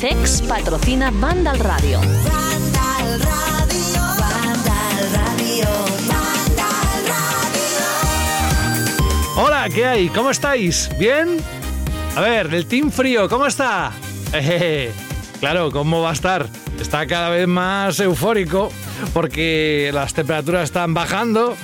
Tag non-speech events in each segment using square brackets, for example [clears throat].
CEX patrocina Vandal Radio. Vandal Radio, Vandal Radio, Vandal Radio. Hola, ¿qué hay? ¿Cómo estáis? ¿Bien? A ver, del Team Frío, ¿cómo está? [laughs] Ejeje. Claro, ¿cómo va a estar? Está cada vez más eufórico porque las temperaturas están bajando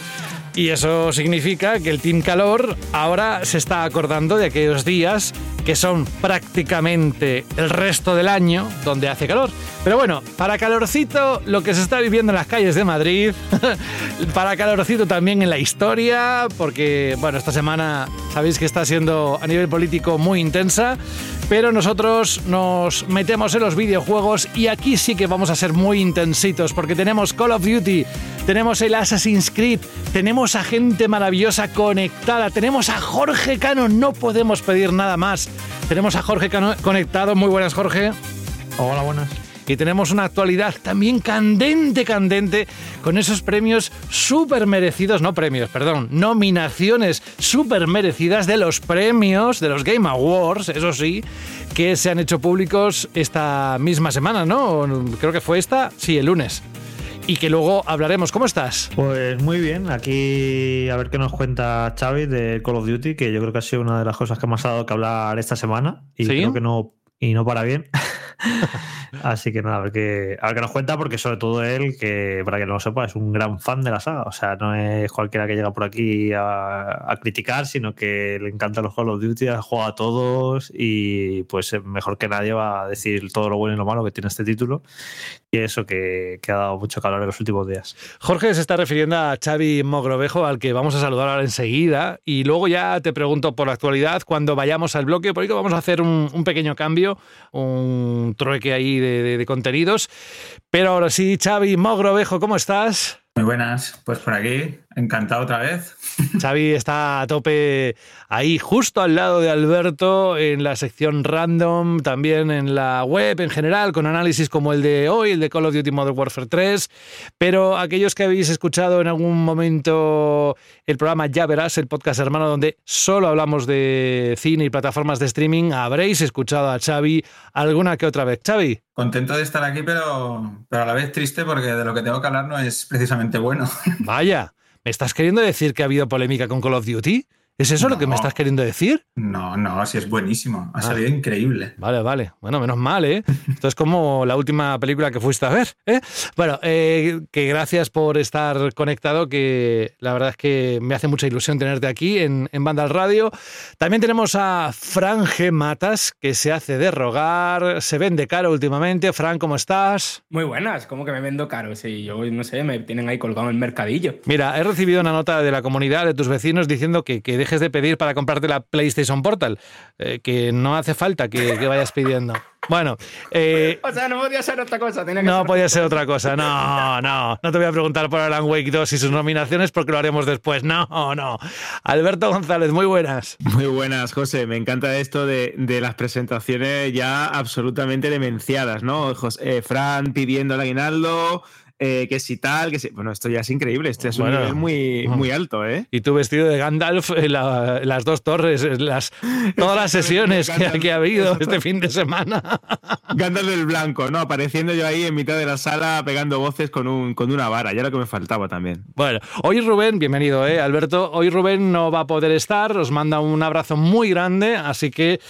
y eso significa que el Team Calor ahora se está acordando de aquellos días que son prácticamente el resto del año donde hace calor. Pero bueno, para calorcito lo que se está viviendo en las calles de Madrid, [laughs] para calorcito también en la historia, porque bueno, esta semana sabéis que está siendo a nivel político muy intensa, pero nosotros nos metemos en los videojuegos y aquí sí que vamos a ser muy intensitos porque tenemos Call of Duty, tenemos el Assassin's Creed, tenemos a gente maravillosa conectada, tenemos a Jorge Cano, no podemos pedir nada más. Tenemos a Jorge conectado, muy buenas Jorge. Hola, buenas. Y tenemos una actualidad también candente, candente, con esos premios súper merecidos, no premios, perdón, nominaciones súper merecidas de los premios, de los Game Awards, eso sí, que se han hecho públicos esta misma semana, ¿no? Creo que fue esta, sí, el lunes. Y que luego hablaremos. ¿Cómo estás? Pues muy bien, aquí a ver qué nos cuenta Xavi de Call of Duty, que yo creo que ha sido una de las cosas que más ha dado que hablar esta semana. Y ¿Sí? creo que no, y no para bien. [laughs] Así que nada, a ver, qué, a ver qué nos cuenta, porque sobre todo él, que para que no lo sepa, es un gran fan de la saga. O sea, no es cualquiera que llega por aquí a, criticar, sino que le encantan los Call of Duty, juega a todos y pues mejor que nadie va a decir todo lo bueno y lo malo que tiene este título. Y eso que, que ha dado mucho calor en los últimos días. Jorge se está refiriendo a Xavi Mogrovejo, al que vamos a saludar ahora enseguida. Y luego ya te pregunto por la actualidad, cuando vayamos al bloque, porque vamos a hacer un pequeño cambio, un trueque ahí de, de- contenidos. Pero ahora sí, Xavi Mogrovejo, ¿cómo estás? Muy buenas, pues por aquí, encantado otra vez. [laughs] Xavi está a tope ahí, justo al lado de Alberto, en la sección random, también en la web en general, con análisis como el de hoy, el de Call of Duty Modern Warfare 3. Pero aquellos que habéis escuchado en algún momento el programa Ya Verás, el podcast hermano, donde solo hablamos de cine y plataformas de streaming, habréis escuchado a Xavi alguna que otra vez. Xavi, Contento de estar aquí, pero, pero a la vez triste porque de lo que tengo que hablar no es precisamente bueno. vaya, ¿me estás queriendo decir que ha habido polémica con Call of Duty? ¿Es eso lo que me estás queriendo decir? No, no, sí es buenísimo. Ah. Ha salido increíble. Vale, vale. Bueno, menos mal, ¿eh? [laughs] Esto es como la última película que fuiste a ver, ¿eh? Bueno, eh, que gracias por estar conectado, que la verdad es que me hace mucha ilusión tenerte aquí en, en Banda al Radio. También tenemos a Fran G. Matas, que se hace de rogar, se vende caro últimamente. Fran, ¿cómo estás? Muy buenas, como que me vendo caro. Sí, yo no sé, me tienen ahí colgado en el mercadillo. Mira, he recibido una nota de la comunidad, de tus vecinos, diciendo que, que dejes de pedir para comprarte la PlayStation Portal, eh, que no hace falta que, que vayas pidiendo. Bueno, eh, O sea, no podía ser otra cosa. Tenía que No ser- podía ser otra cosa. No, no. No te voy a preguntar por Alan Wake 2 y sus nominaciones porque lo haremos después. No, no. Alberto González, muy buenas. Muy buenas, José. Me encanta esto de, de las presentaciones ya absolutamente demenciadas, ¿no? Jos- eh, Fran pidiendo el aguinaldo, eh, que si tal, que si. Bueno, esto ya es increíble. Este es un nivel muy, muy alto, ¿eh? Y tú vestido de Gandalf la- en las dos torres, las, todas las [laughs] sesiones que, que ha habido este fin de semana. [laughs] Gandalf del Blanco, ¿no? Apareciendo yo ahí en mitad de la sala pegando voces con, un, con una vara. Ya lo que me faltaba también. Bueno, hoy Rubén, bienvenido, ¿eh, Alberto. Hoy Rubén no va a poder estar, os manda un abrazo muy grande, así que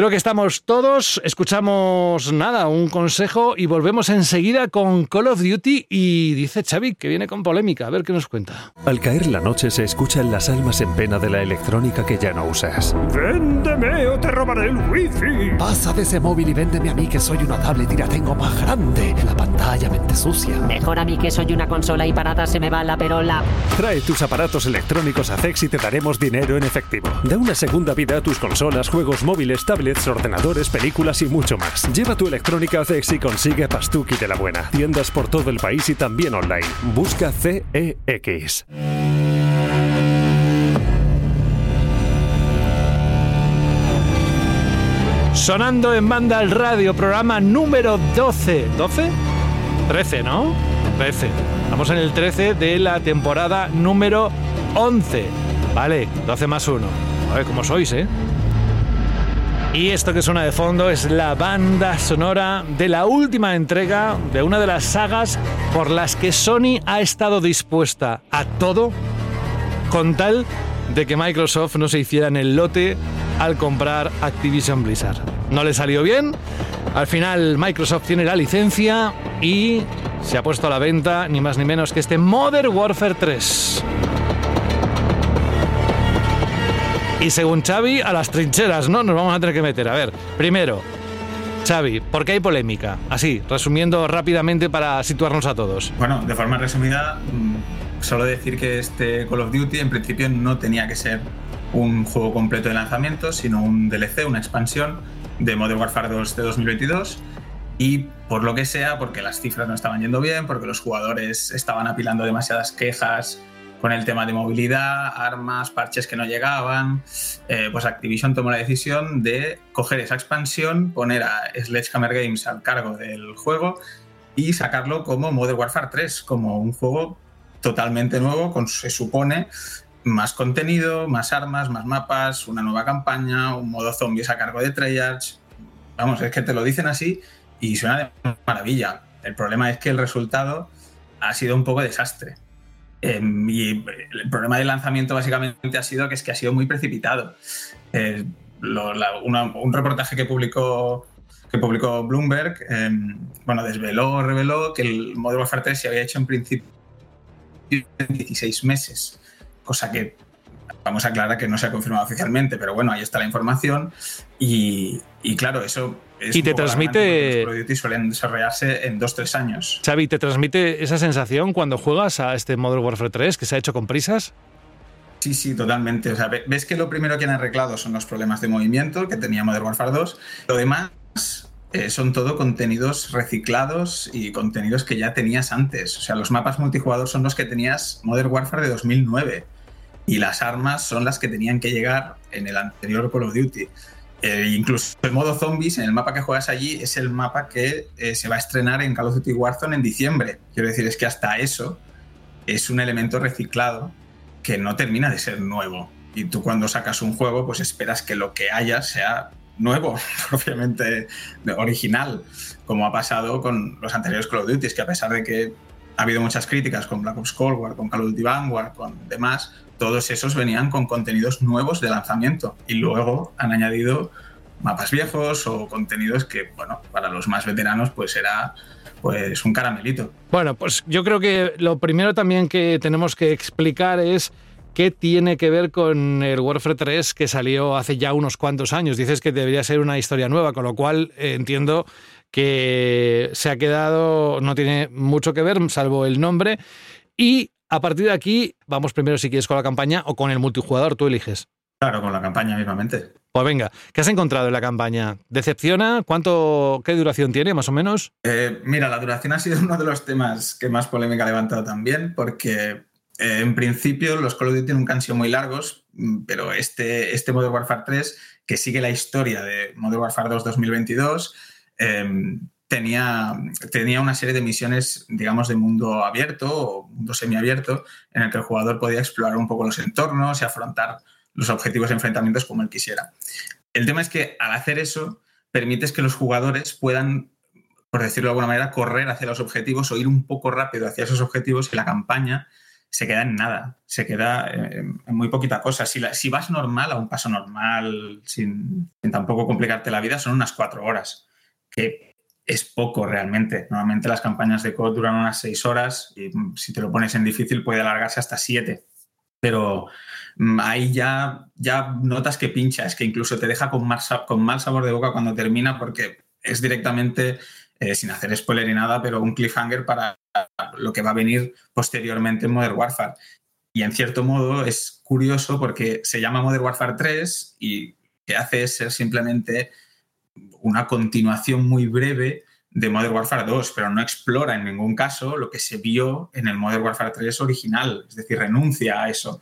creo que estamos todos. Escuchamos nada, un consejo y volvemos enseguida con Call of Duty. Y dice Xavi que viene con polémica, a ver qué nos cuenta. Al caer la noche se escuchan las almas en pena de la electrónica que ya no usas. ¡Véndeme o te robaré el wifi! Pasa de ese móvil y véndeme a mí que soy una tablet y la tengo más grande. La pantalla mente sucia. Mejor a mí que soy una consola y parada se me va la perola. Trae tus aparatos electrónicos a CEX y te daremos dinero en efectivo. Da una segunda vida a tus consolas, juegos móviles, tablets tablets, ordenadores, películas y mucho más. Lleva tu electrónica a CEX y consigue Pastuki de la buena. Tiendas por todo el país y también online. Busca CEX. Sonando en banda al radio, programa número 12. ¿12? 13, ¿no? 13. Estamos en el 13 de la temporada número 11. Vale, 12 más 1. A ver cómo sois, ¿eh? Y esto que suena de fondo es la banda sonora de la última entrega de una de las sagas por las que Sony ha estado dispuesta a todo con tal de que Microsoft no se hiciera en el lote al comprar Activision Blizzard. No le salió bien, al final Microsoft tiene la licencia y se ha puesto a la venta ni más ni menos que este Modern Warfare 3. Y según Xavi, a las trincheras, ¿no? Nos vamos a tener que meter. A ver, primero, Xavi, ¿por qué hay polémica? Así, resumiendo rápidamente para situarnos a todos. Bueno, de forma resumida, mm, solo decir que este Call of Duty en principio no tenía que ser un juego completo de lanzamiento, sino un DLC, una expansión de Modern Warfare 2 de 2022. Y por lo que sea, porque las cifras no estaban yendo bien, porque los jugadores estaban apilando demasiadas quejas con el tema de movilidad, armas, parches que no llegaban, eh, pues Activision tomó la decisión de coger esa expansión, poner a Sledgehammer Games al cargo del juego y sacarlo como Modern Warfare 3, como un juego totalmente nuevo, con se supone más contenido, más armas, más mapas, una nueva campaña, un modo zombies a cargo de Treyarch. Vamos, es que te lo dicen así y suena de maravilla. El problema es que el resultado ha sido un poco desastre. Eh, y el problema del lanzamiento básicamente ha sido que es que ha sido muy precipitado. Eh, lo- la- una- un reportaje que publicó, que publicó Bloomberg, eh, bueno, desveló, reveló que el Modern Warfare 3 se había hecho en principio en 16 meses, cosa que vamos a aclarar que no se ha confirmado oficialmente, pero bueno, ahí está la información y, y claro, eso es Y te transmite- los Call of Duty suelen desarrollarse en 2-3 años. Xavi, ¿te transmite esa sensación cuando juegas a este Modern Warfare 3 que se ha hecho con prisas? Sí, sí, totalmente. O sea, ve- ves que lo primero que han arreglado son los problemas de movimiento que tenía Modern Warfare 2. Lo demás eh, son todo contenidos reciclados y contenidos que ya tenías antes. O sea, los mapas multijugador son los que tenías Modern Warfare de 2009 y las armas son las que tenían que llegar en el anterior Call of Duty. Eh, incluso el modo zombies, en el mapa que juegas allí, es el mapa que eh, se va a estrenar en Call of Duty Warzone en diciembre. Quiero decir, es que hasta eso es un elemento reciclado que no termina de ser nuevo. Y tú cuando sacas un juego, pues esperas que lo que haya sea nuevo, [laughs] propiamente original, como ha pasado con los anteriores Call of Duty, que a pesar de que ha habido muchas críticas con Black Ops Cold War, con Call of Duty Vanguard, con demás, todos esos venían con contenidos nuevos de lanzamiento y luego han añadido mapas viejos o contenidos que, bueno, para los más veteranos pues era pues un caramelito. Bueno, pues yo creo que lo primero también que tenemos que explicar es qué tiene que ver con el Warfare 3 que salió hace ya unos cuantos años. Dices que debería ser una historia nueva, con lo cual eh, entiendo que se ha quedado, no tiene mucho que ver, salvo el nombre. Y a partir de aquí, vamos primero si quieres con la campaña o con el multijugador, tú eliges. Claro, con la campaña mismamente. Pues venga, ¿qué has encontrado en la campaña? ¿Decepciona? ¿Cuánto, qué duración tiene, más o menos? Eh, mira, la duración ha sido uno de los temas que más polémica ha levantado también, porque eh, en principio los Call of Duty nunca han sido muy largos, mm, pero este, este Modern Warfare 3, que sigue la historia de Modern Warfare 2 2022, eh, tenía, tenía una serie de misiones, digamos, de mundo abierto o mundo semiabierto, en el que el jugador podía explorar un poco los entornos y afrontar los objetivos de enfrentamientos como él quisiera. El tema es que al hacer eso, permites que los jugadores puedan por decirlo de alguna manera, correr hacia los objetivos o ir un poco rápido hacia esos objetivos y la campaña se queda en nada, se queda en, muy poquita cosa. Si, vas normal, a un paso normal, sin tampoco complicarte la vida, son unas cuatro horas, que es poco realmente. Normalmente las campañas de COD duran unas seis horas y mm, si te lo pones en difícil puede alargarse hasta siete. Pero mm, ahí ya, ya notas que pincha, es que incluso te deja con, con mal sabor de boca cuando termina porque es directamente, eh, sin hacer spoiler ni nada, pero un cliffhanger para lo que va a venir posteriormente en Modern Warfare. Y en cierto modo es curioso porque se llama Modern Warfare 3 y que hace es ser simplemente una continuación muy breve de Modern Warfare 2, pero no explora en ningún caso lo que se vio en el Modern Warfare 3 original, es decir, renuncia a eso.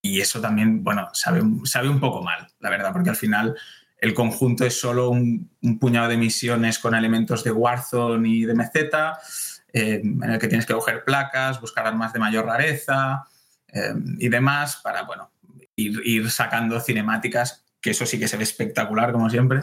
Y eso también, bueno, sabe, sabe un poco mal, la verdad, porque al final el conjunto es solo un, puñado de misiones con elementos de Warzone y de Meseta, eh, en el que tienes que coger placas, buscar armas de mayor rareza eh, y demás para, bueno, ir sacando cinemáticas, que eso sí que se ve espectacular, como siempre,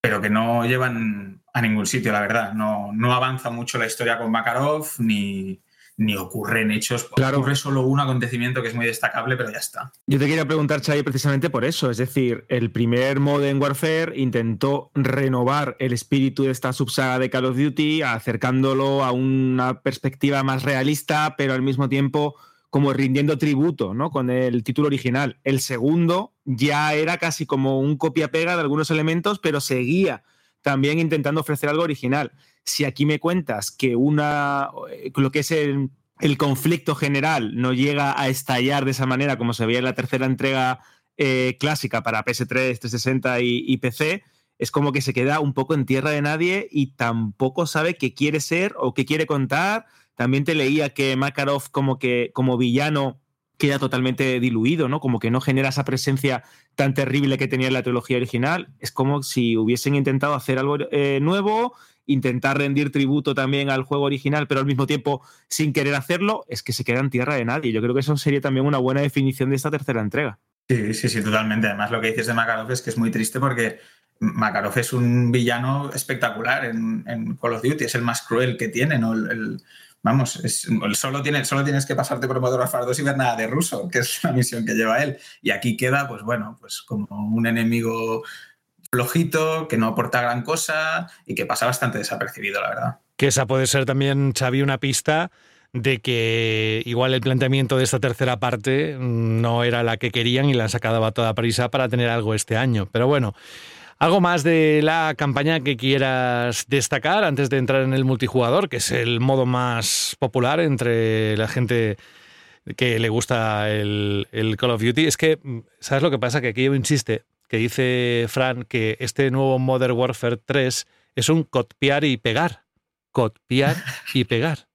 pero que no llevan a ningún sitio, la verdad. No, no avanza mucho la historia con Makarov, ni, ni ocurren hechos. Ocurre solo un acontecimiento que es muy destacable, pero ya está. Yo te quería preguntar, Xavi, precisamente por eso. Es decir, el primer Modern Warfare intentó renovar el espíritu de esta subsaga de Call of Duty, acercándolo a una perspectiva más realista, pero al mismo tiempo como rindiendo tributo ¿no? con el título original. El segundo ya era casi como un copia-pega de algunos elementos, pero seguía también intentando ofrecer algo original. Si aquí me cuentas que una, eh, lo que es el, conflicto general no llega a estallar de esa manera como se veía en la tercera entrega eh, clásica para PS3, 360 y, y PC, es como que se queda un poco en tierra de nadie y tampoco sabe qué quiere ser o qué quiere contar. También te leía que Makarov como que como villano queda totalmente diluido, ¿no? Como que no genera esa presencia tan terrible que tenía en la trilogía original. Es como si hubiesen intentado hacer algo eh, nuevo, intentar rendir tributo también al juego original, pero al mismo tiempo sin querer hacerlo, es que se queda en tierra de nadie. Yo creo que eso sería también una buena definición de esta tercera entrega. Sí, sí, sí, totalmente. Además, lo que dices de Makarov es que es muy triste porque Makarov es un villano espectacular en, Call of Duty, es el más cruel que tiene, ¿no? Vamos, es- solo, tiene, solo tienes que pasarte por Warfare 2 y ver nada de ruso, que es la misión que lleva él. Y aquí queda, pues bueno, pues como un enemigo flojito, que no aporta gran cosa y que pasa bastante desapercibido, la verdad. Que esa puede ser también, Xavi, una pista de que igual el planteamiento de esta tercera parte mm, no era la que querían y la han sacado a toda prisa para tener algo este año. Pero bueno, algo más de la campaña que quieras destacar antes de entrar en el multijugador, que es el modo más popular entre la gente que le gusta el, el Call of Duty. Es que, ¿sabes lo que pasa? Que aquí insiste, que dice Fran que este nuevo Modern Warfare 3 es un copiar y pegar. Copiar y [laughs] pegar.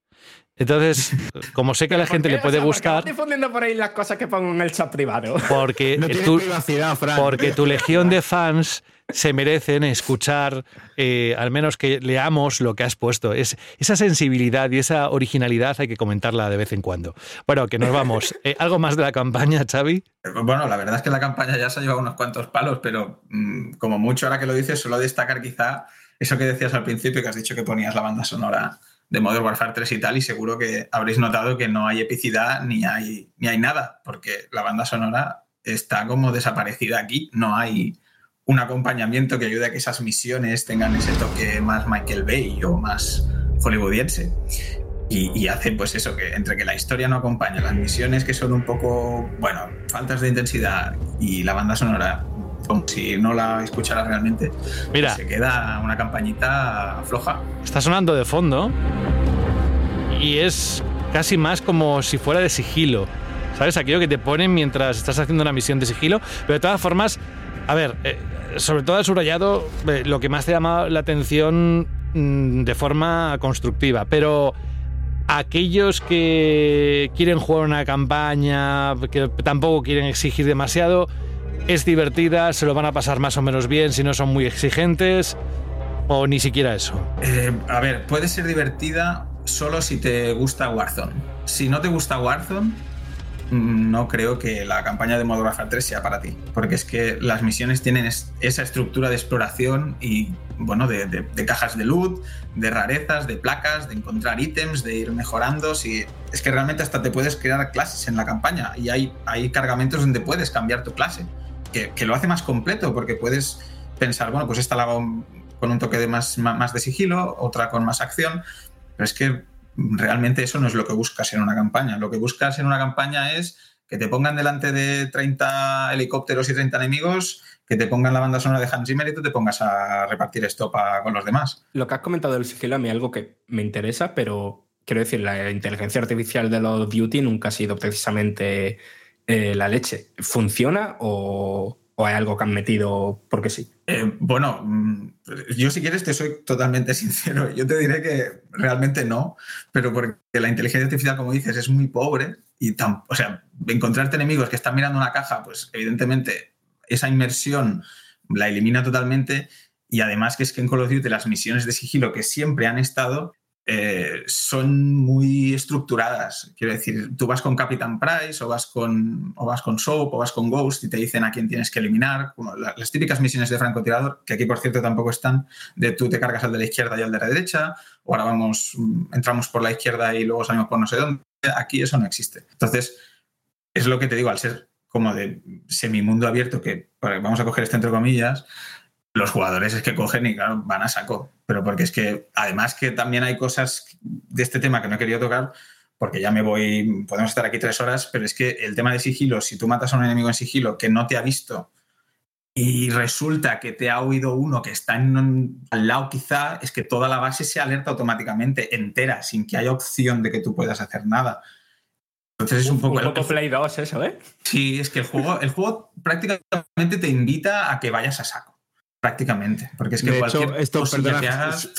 Entonces, como sé que a la gente le puede O sea, ¿por qué vas gustar, difundiendo por ahí las cosas que pongo en el chat privado. porque, No tiene tu, privacidad, Fran. porque tu legión de fans se merecen escuchar, eh, al menos que leamos lo que has puesto. Es, esa sensibilidad y esa originalidad hay que comentarla de vez en cuando. Bueno, que nos vamos. [laughs] Eh, ¿Algo más de la campaña, Xavi? Bueno, la verdad es que la campaña ya se ha llevado unos cuantos palos, pero mm, como mucho ahora que lo dices, solo destacar quizá eso que decías al principio, que has dicho que ponías la banda sonora de Modern Warfare 3 y tal, y seguro que habréis notado que no hay epicidad ni hay, ni hay nada, porque la banda sonora está como desaparecida aquí, no hay un acompañamiento que ayude a que esas misiones tengan ese toque más Michael Bay o más hollywoodiense. Y, y hace pues eso, que entre que la historia no acompaña, las misiones que son un poco, bueno, faltas de intensidad y la banda sonora, como si no la escucharas realmente, Mira. se queda una campañita floja. Está sonando de fondo y es casi más como si fuera de sigilo. ¿Sabes? Aquello que te ponen mientras estás haciendo una misión de sigilo. Pero de todas formas, a ver, eh, sobre todo el subrayado, eh, lo que más te llama la atención mm, de forma constructiva. Pero aquellos que quieren jugar una campaña, que tampoco quieren exigir demasiado, es divertida, se lo van a pasar más o menos bien si no son muy exigentes. O ni siquiera eso. Eh, a ver, puede ser divertida solo si te gusta Warzone. Si no te gusta Warzone, no creo que la campaña de Modern Warfare 3 sea para ti. Porque es que las misiones tienen es- esa estructura de exploración y, bueno, de, de- de cajas de loot, de rarezas, de placas, de encontrar ítems, de ir mejorando. Si, es que realmente hasta te puedes crear clases en la campaña y hay, hay cargamentos donde puedes cambiar tu clase. Que, lo hace más completo porque puedes pensar, bueno, pues esta la hago con un toque de más, más de sigilo, otra con más acción. Pero es que realmente eso no es lo que buscas en una campaña. Lo que buscas en una campaña es que te pongan delante de 30 helicópteros y 30 enemigos, que te pongan la banda sonora de Hans Zimmer y tú te pongas a repartir estopa con los demás. Lo que has comentado del sigilo a mí es algo que me interesa, pero quiero decir, la inteligencia artificial de los Duty nunca ha sido precisamente eh, la leche. ¿Funciona o, ¿O hay algo que han metido porque sí? Eh, bueno, mm, yo si quieres te soy totalmente [laughs] sincero. Yo te diré que realmente no, pero porque la inteligencia artificial, como dices, es muy pobre y tan, o sea, encontrarte enemigos que están mirando una caja, pues evidentemente esa inmersión la elimina totalmente y además que es que en Call of Duty las misiones de sigilo que siempre han estado eh, son muy estructuradas. Quiero decir, tú vas con Captain Price o vas con, o vas con Soap o vas con Ghost y te dicen a quién tienes que eliminar. Las típicas misiones de francotirador, que aquí por cierto tampoco están, de tú te cargas al de la izquierda y al de la derecha, o ahora vamos, entramos por la izquierda y luego salimos por no sé dónde. Aquí eso no existe. Entonces, es lo que te digo, al ser como de semimundo abierto, que vamos a coger esto entre comillas, los jugadores es que cogen y claro, van a saco. Pero porque es que además que también hay cosas de este tema que no he querido tocar, porque ya me voy, podemos estar aquí tres horas, pero es que el tema de sigilo, si tú matas a un enemigo en sigilo que no te ha visto y resulta que te ha oído uno que está en un- al lado quizá, es que toda la base se alerta automáticamente, entera, sin que haya opción de que tú puedas hacer nada. Entonces es un poco... Un poco Play 2 eso, ¿eh? Sí, es que el juego, el juego prácticamente te invita a que vayas a saco. Prácticamente. Porque es que de cualquier hecho, esto, perdona, que hagas.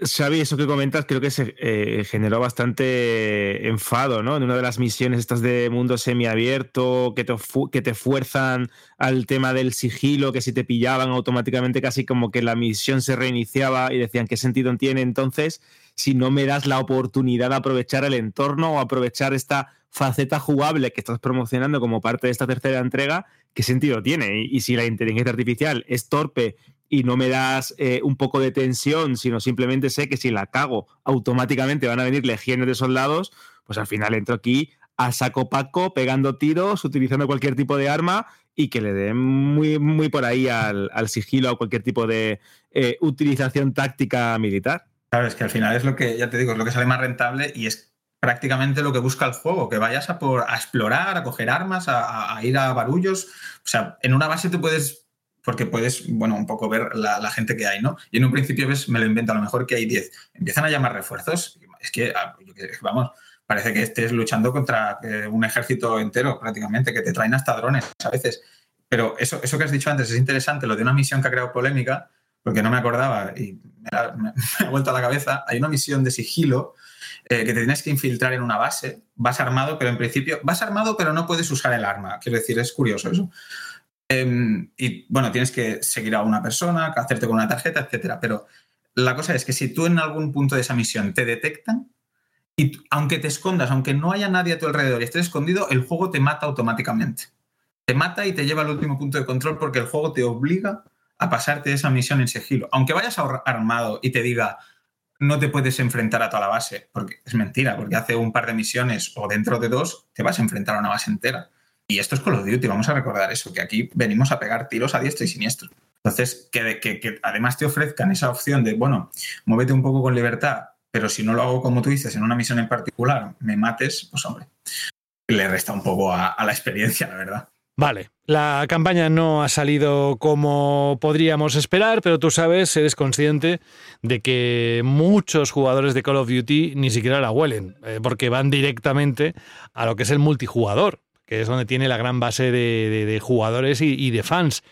Xavi, eso que comentas creo que se eh, generó bastante enfado, ¿no? En una de las misiones estas de mundo semiabierto que te, que te fuerzan al tema del sigilo, que si te pillaban automáticamente casi como que la misión se reiniciaba y decían qué sentido tiene entonces si no me das la oportunidad de aprovechar el entorno o aprovechar esta faceta jugable que estás promocionando como parte de esta tercera entrega, ¿qué sentido tiene? Y, y si la inteligencia artificial es torpe y no me das eh, un poco de tensión, sino simplemente sé que si la cago, automáticamente van a venir legiones de soldados, pues al final entro aquí a saco paco, pegando tiros, utilizando cualquier tipo de arma y que le den muy, muy por ahí al, sigilo o cualquier tipo de eh, utilización táctica militar. Claro, es que al final es lo que, ya te digo, es lo que sale más rentable y es prácticamente lo que busca el juego, que vayas a, por, a explorar, a coger armas, a- a ir a barullos. O sea, en una base tú puedes, porque puedes, bueno, un poco ver la, la gente que hay, ¿no? Y en un principio ves, me lo invento, a lo mejor que hay 10. Empiezan a llamar refuerzos. Es que, ah, qué sé, vamos, parece que estés luchando contra eh, un ejército entero prácticamente, que te traen hasta drones a veces. Pero eso, eso que has dicho antes es interesante, lo de una misión que ha creado polémica, porque no me acordaba y me ha, [laughs] me ha vuelto a la cabeza. Hay una misión de sigilo eh, que te tienes que infiltrar en una base. Vas armado, pero en principio vas armado, pero no puedes usar el arma. Quiero decir, es curioso eso. Em, y bueno, tienes que seguir a una persona, hacerte con una tarjeta, etcétera. Pero la cosa es que si tú en algún punto de esa misión te detectan, y aunque te escondas, aunque no haya nadie a tu alrededor y estés escondido, el juego te mata automáticamente. Te mata y te lleva al último punto de control porque el juego te obliga a pasarte esa misión en sigilo. Aunque vayas armado y te diga no te puedes enfrentar a toda la base, porque es mentira, porque hace un par de misiones o dentro de dos te vas a enfrentar a una base entera. Y esto es Call of Duty, vamos a recordar eso, que aquí venimos a pegar tiros a diestro y siniestro. Entonces, que, además te ofrezcan esa opción de, bueno, muévete un poco con libertad, pero si no lo hago como tú dices, en una misión en particular, me mates, pues hombre, le resta un poco a, a la experiencia, la verdad. Vale, la campaña no ha salido como podríamos esperar, pero tú sabes, eres consciente de que muchos jugadores de Call of Duty ni siquiera la huelen, eh, porque van directamente a lo que es el multijugador, que es donde tiene la gran base de, jugadores y, y de fans.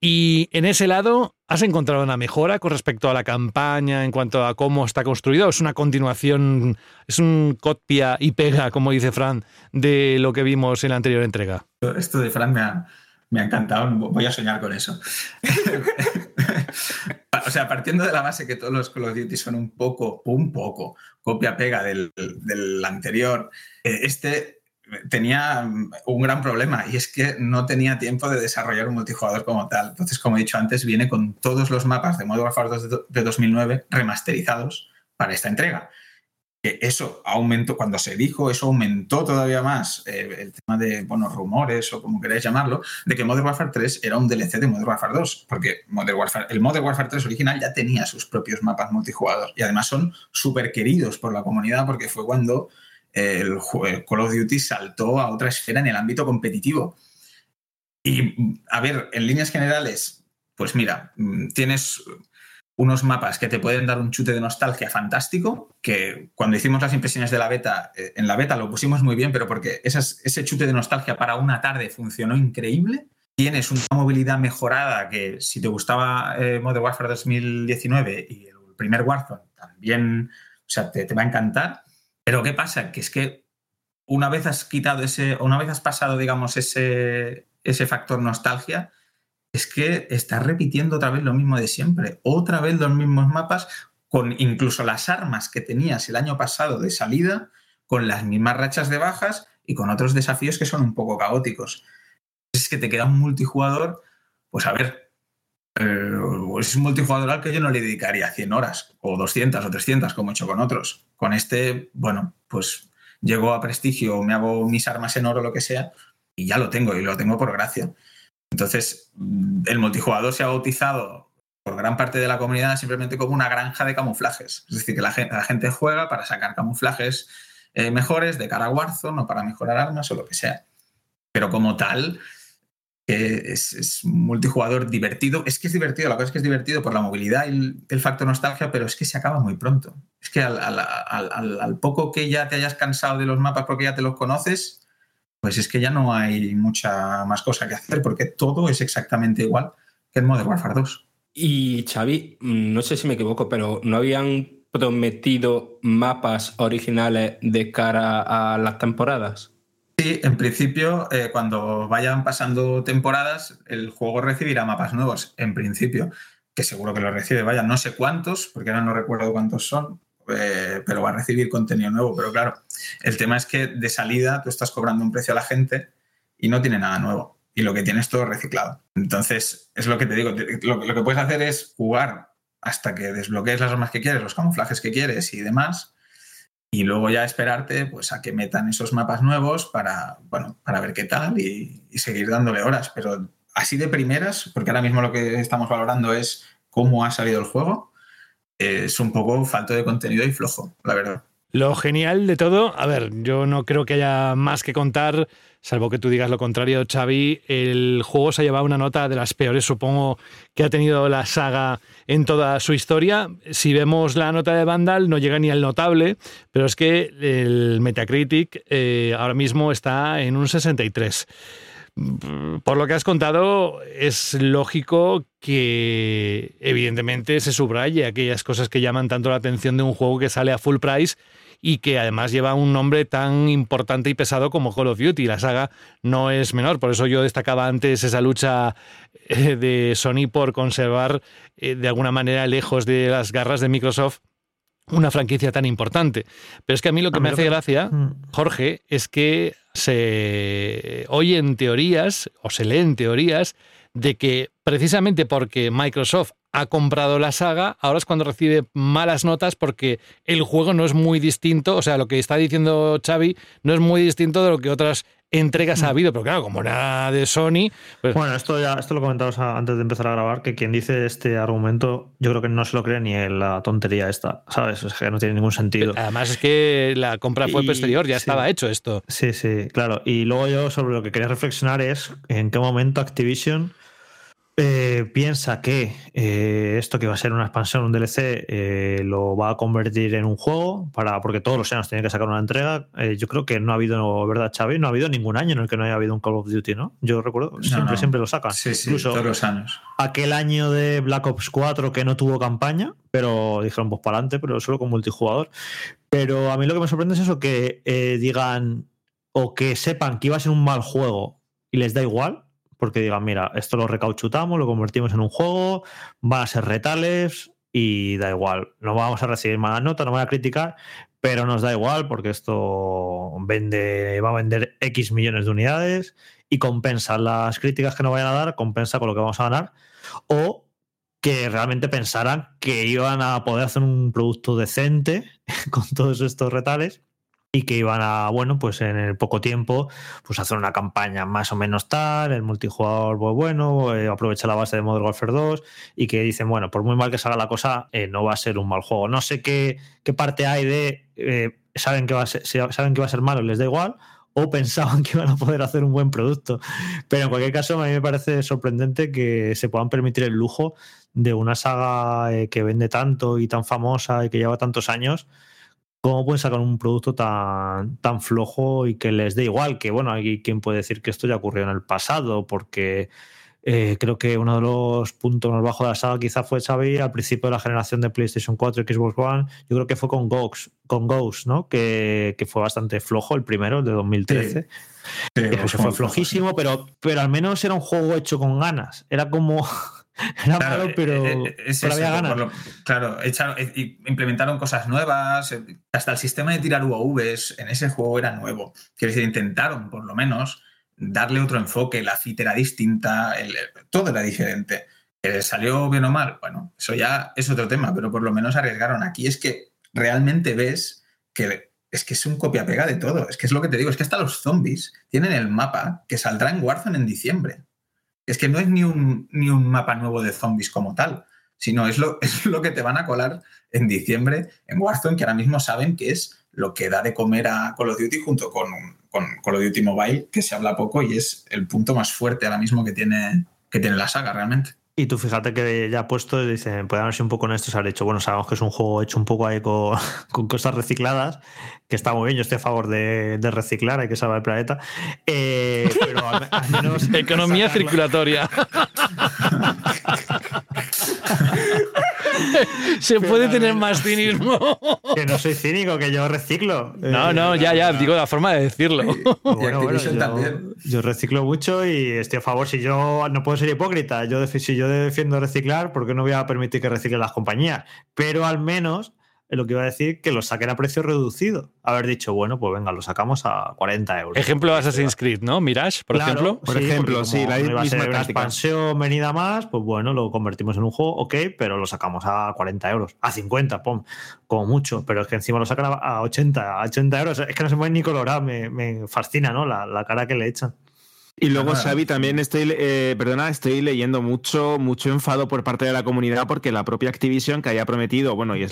Y en ese lado, ¿has encontrado una mejora con respecto a la campaña en cuanto a cómo está construido? ¿Es una continuación, es un copia y pega, como dice Fran, de lo que vimos en la anterior entrega? Esto de Fran me ha, me ha encantado, voy a soñar con eso. [laughs] o sea, partiendo de la base que todos los Call of Duty son un poco, un poco, copia-pega del, del anterior, eh, este tenía un gran problema y es que no tenía tiempo de desarrollar un multijugador como tal. Entonces, como he dicho antes, viene con todos los mapas de Modern Warfare 2 de, de 2009 remasterizados para esta entrega. Eso aumentó, cuando se dijo, eso aumentó todavía más eh, el tema de, bueno, rumores o como queráis llamarlo, de que Modern Warfare 3 era un DLC de Modern Warfare 2, porque Modern Warfare, el Modern Warfare 3 original ya tenía sus propios mapas multijugador y además son súper queridos por la comunidad porque fue cuando el, Call of Duty saltó a otra esfera en el ámbito competitivo. Y a ver, en líneas generales, pues mira, mm, tienes unos mapas que te pueden dar un chute de nostalgia fantástico, que cuando hicimos las impresiones de la beta, eh, en la beta lo pusimos muy bien, pero porque ese chute de nostalgia para una tarde funcionó increíble. tienes una movilidad mejorada que si te gustaba eh, Modern Warfare 2019 y el primer Warzone también, o sea, te, te va a encantar. Pero ¿qué pasa? Que es que una vez has quitado ese, una vez has pasado, digamos, ese, ese factor nostalgia, es que estás repitiendo otra vez lo mismo de siempre. Otra vez los mismos mapas, con incluso las armas que tenías el año pasado de salida, con las mismas rachas de bajas y con otros desafíos que son un poco caóticos. Es que te queda un multijugador, pues a ver, eh, es un multijugador al que yo no le dedicaría 100 horas, o 200 o 300, como he hecho con otros. Con este, bueno, pues llego a prestigio, me hago mis armas en oro, lo que sea, y ya lo tengo, y lo tengo por gracia. Entonces, mm, el multijugador se ha bautizado por gran parte de la comunidad simplemente como una granja de camuflajes. Es decir, que la gente, la gente juega para sacar camuflajes eh, mejores de cara a Warzone o para mejorar armas o lo que sea. Pero como tal, eh, es, es multijugador divertido. Es que es divertido, la cosa es que es divertido por la movilidad y el, factor nostalgia, pero es que se acaba muy pronto. Es que al, al- al- poco que ya te hayas cansado de los mapas porque ya te los conoces, pues es que ya no hay mucha más cosa que hacer porque todo es exactamente igual que en Modern Warfare 2. Y Xavi, no sé si me equivoco, pero ¿no habían prometido mapas originales de cara a las temporadas? Sí, en principio, eh, cuando vayan pasando temporadas, el juego recibirá mapas nuevos, en principio, que seguro que lo recibe, vaya, no sé cuántos, porque ahora no recuerdo cuántos son, eh, pero va a recibir contenido nuevo. Pero claro, el tema es que de salida tú estás cobrando un precio a la gente y no tiene nada nuevo. Y lo que tienes todo reciclado. Entonces, es lo que te digo, lo, lo que puedes hacer es jugar hasta que desbloquees las armas que quieres, los camuflajes que quieres y demás, y luego ya esperarte pues, a que metan esos mapas nuevos para, bueno, para ver qué tal y, y seguir dándole horas. Pero así de primeras, porque ahora mismo lo que estamos valorando es cómo ha salido el juego, es un poco falto de contenido y flojo, la verdad. Lo genial de todo, a ver, yo no creo que haya más que contar, salvo que tú digas lo contrario, Xavi. El juego se ha llevado una nota de las peores, supongo, que ha tenido la saga en toda su historia. Si vemos la nota de Vandal, no llega ni al notable, pero es que el Metacritic eh, ahora mismo está en un 63. Por lo que has contado, es lógico que evidentemente se subraye aquellas cosas que llaman tanto la atención de un juego que sale a full price y que además lleva un nombre tan importante y pesado como Call of Duty. La saga no es menor, por eso yo destacaba antes esa lucha eh, de Sony por conservar eh, de alguna manera lejos de las garras de Microsoft una franquicia tan importante. Pero es que a mí lo que me hace gracia, Mm. Jorge, es que se oyen teorías o se leen teorías de que precisamente porque Microsoft ha comprado la saga, ahora es cuando recibe malas notas porque el juego no es muy distinto, o sea, lo que está diciendo Xavi no es muy distinto de lo que otras entregas ha habido, pero claro, como era de Sony, pues Bueno, esto ya esto lo comentamos antes de empezar a grabar, que quien dice este argumento, yo creo que no se lo cree ni en la tontería esta, ¿sabes? Es que no tiene ningún sentido. además es que la compra fue Y- posterior, ya sí. estaba hecho esto. Sí, sí, claro. Y luego yo sobre lo que quería reflexionar es en qué momento Activision eh, piensa que eh, esto que va a ser una expansión, un DLC, eh, lo va a convertir en un juego, para, porque todos los años tienen que sacar una entrega. Yo creo que no ha habido, ¿verdad, Xavi? No ha habido ningún año en el que no haya habido un Call of Duty, ¿no? Yo recuerdo, siempre, no. siempre lo sacan. Sí, sí, Incluso todos los años. aquel año de Black Ops 4 que no tuvo campaña, pero dijeron pues para adelante, pero solo con multijugador. Pero a mí lo que me sorprende es eso, que digan o que sepan que iba a ser un mal juego y les da igual, porque digan, mira, esto lo recauchutamos, lo convertimos en un juego, van a ser retales y da igual. No vamos a recibir malas notas, no van a criticar, pero nos da igual porque esto vende, va a vender X millones de unidades y compensa las críticas que nos vayan a dar, compensa con lo que vamos a ganar. O que realmente pensaran que iban a poder hacer un producto decente [laughs] con todos estos retales y que iban a, bueno, pues en el poco tiempo, pues hacer una campaña más o menos tal, el multijugador pues bueno, eh, aprovecha la base de Modern Warfare 2 y que dicen, bueno, por muy mal que salga la cosa, eh, no va a ser un mal juego. No sé qué, qué parte hay de, eh, saben, que va a ser, saben que va a ser malo, les da igual, o [laughs] pensaban que iban a poder hacer un buen producto. Pero en cualquier caso, a mí me parece sorprendente que se puedan permitir el lujo de una saga eh, que vende tanto y tan famosa y que lleva tantos años ¿Cómo pueden sacar un producto tan, tan flojo y que les dé igual? Que bueno, hay quien puede decir que esto ya ocurrió en el pasado, porque eh, creo que uno de los puntos más bajos de la saga quizá fue Xavi al principio de la generación de PlayStation 4 y Xbox One. Yo creo que fue con Ghost, con Ghost ¿no? Que, que fue bastante flojo el primero, el de 2013. Sí, Que pues fue flojísimo, pero, pero al menos era un juego hecho con ganas. Era como. [laughs] Era Claro, malo, pero, eh, eh, es pero eso, había por ganas. lo- claro, echaron- eh, implementaron cosas nuevas, eh, hasta el sistema de tirar UAVs en ese juego era nuevo. Quiero decir, intentaron por lo menos darle otro enfoque, la fit era distinta, el- todo era diferente. ¿Que salió bien o mal? Bueno, eso ya es otro tema, pero por lo menos arriesgaron. Aquí es que realmente ves que es que es un copia-pega de todo. Es que es lo que te digo, es que hasta los zombies tienen el mapa que saldrá en Warzone en diciembre. Es que no es ni un, ni un mapa nuevo de zombies como tal, sino es lo, [laughs] es lo que te van a colar en diciembre en Warzone, que ahora mismo saben que es lo que da de comer a Call of Duty junto con, con Call of Duty Mobile, que se habla poco y es el punto más fuerte ahora mismo que tiene, que tiene la saga realmente. Y tú fíjate que ya puesto, dicen, pueden haberse un poco honestos, haber dicho, bueno, sabemos que es un juego hecho un poco ahí con, [laughs] con cosas recicladas, que está muy bien, yo estoy a favor de, de reciclar, hay que salvar el planeta. Eh, pero al, al menos. [laughs] Economía sacarlo- circulatoria. [laughs] [laughs] Se puede tener más cinismo. [laughs] Que no soy cínico, que yo reciclo. No, Eh, no, ya, ya, digo la forma de decirlo. [laughs] Bueno, bueno, Activision yo, también. yo reciclo mucho y estoy a favor. Si yo no puedo ser hipócrita, yo si yo defiendo reciclar, ¿por qué no voy a permitir que reciclen las compañías? Pero al menos lo que iba a decir que lo saquen a precio reducido. Haber dicho, bueno, pues venga, lo sacamos a 40 euros. Ejemplo Assassin's Creed, ¿no? Mirage, por Claro, ejemplo. Por sí, ejemplo, sí, la no iba a ser una expansión venida más, pues bueno, lo convertimos en un juego, ok, pero lo sacamos a 40 euros, a 50, pum, como mucho, pero es que encima lo sacan a- a 80, a 80 euros, es que no se puede ni colorar, me, me fascina, ¿no? La, la cara que le echan. Y luego. Xavi, también estoy, eh, perdona, estoy leyendo mucho, mucho enfado por parte de la comunidad porque la propia Activision, que había prometido, bueno, y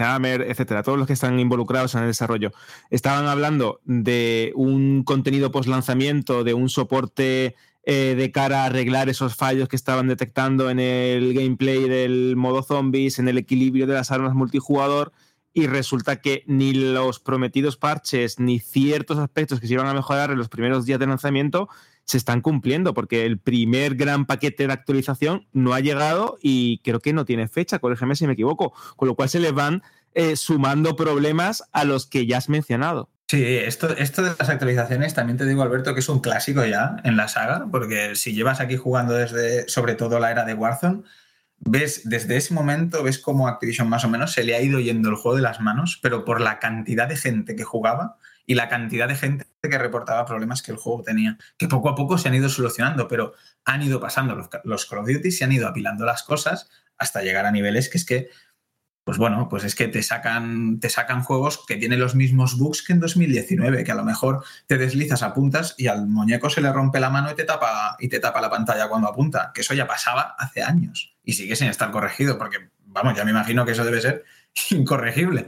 Hammer, etcétera, todos los que están involucrados en el desarrollo, estaban hablando de un contenido post lanzamiento, de un soporte eh, de cara a arreglar esos fallos que estaban detectando en el gameplay del modo zombies, en el equilibrio de las armas multijugador. Y resulta que ni los prometidos parches ni ciertos aspectos que se iban a mejorar en los primeros días de lanzamiento se están cumpliendo, porque el primer gran paquete de actualización no ha llegado y creo que no tiene fecha, corrígeme si me equivoco, con lo cual se les van eh, sumando problemas a los que ya has mencionado. Sí, esto, esto de las actualizaciones también te digo, Alberto, que es un clásico ya en la saga, porque si llevas aquí jugando desde, sobre todo la era de Warzone, ves desde ese momento, ves cómo Activision más o menos se le ha ido yendo el juego de las manos, pero por la cantidad de gente que jugaba y la cantidad de gente que reportaba problemas que el juego tenía, que poco a poco se han ido solucionando, pero han ido pasando los, los Call of Duty, se han ido apilando las cosas hasta llegar a niveles que es que pues bueno, pues es que te sacan, te sacan juegos que tienen los mismos bugs que en 2019, que a lo mejor te deslizas, apuntas y al muñeco se le rompe la mano y te tapa, y te tapa la pantalla cuando apunta, que eso ya pasaba hace años y sigue sin estar corregido, porque vamos, ya me imagino que eso debe ser [laughs] incorregible.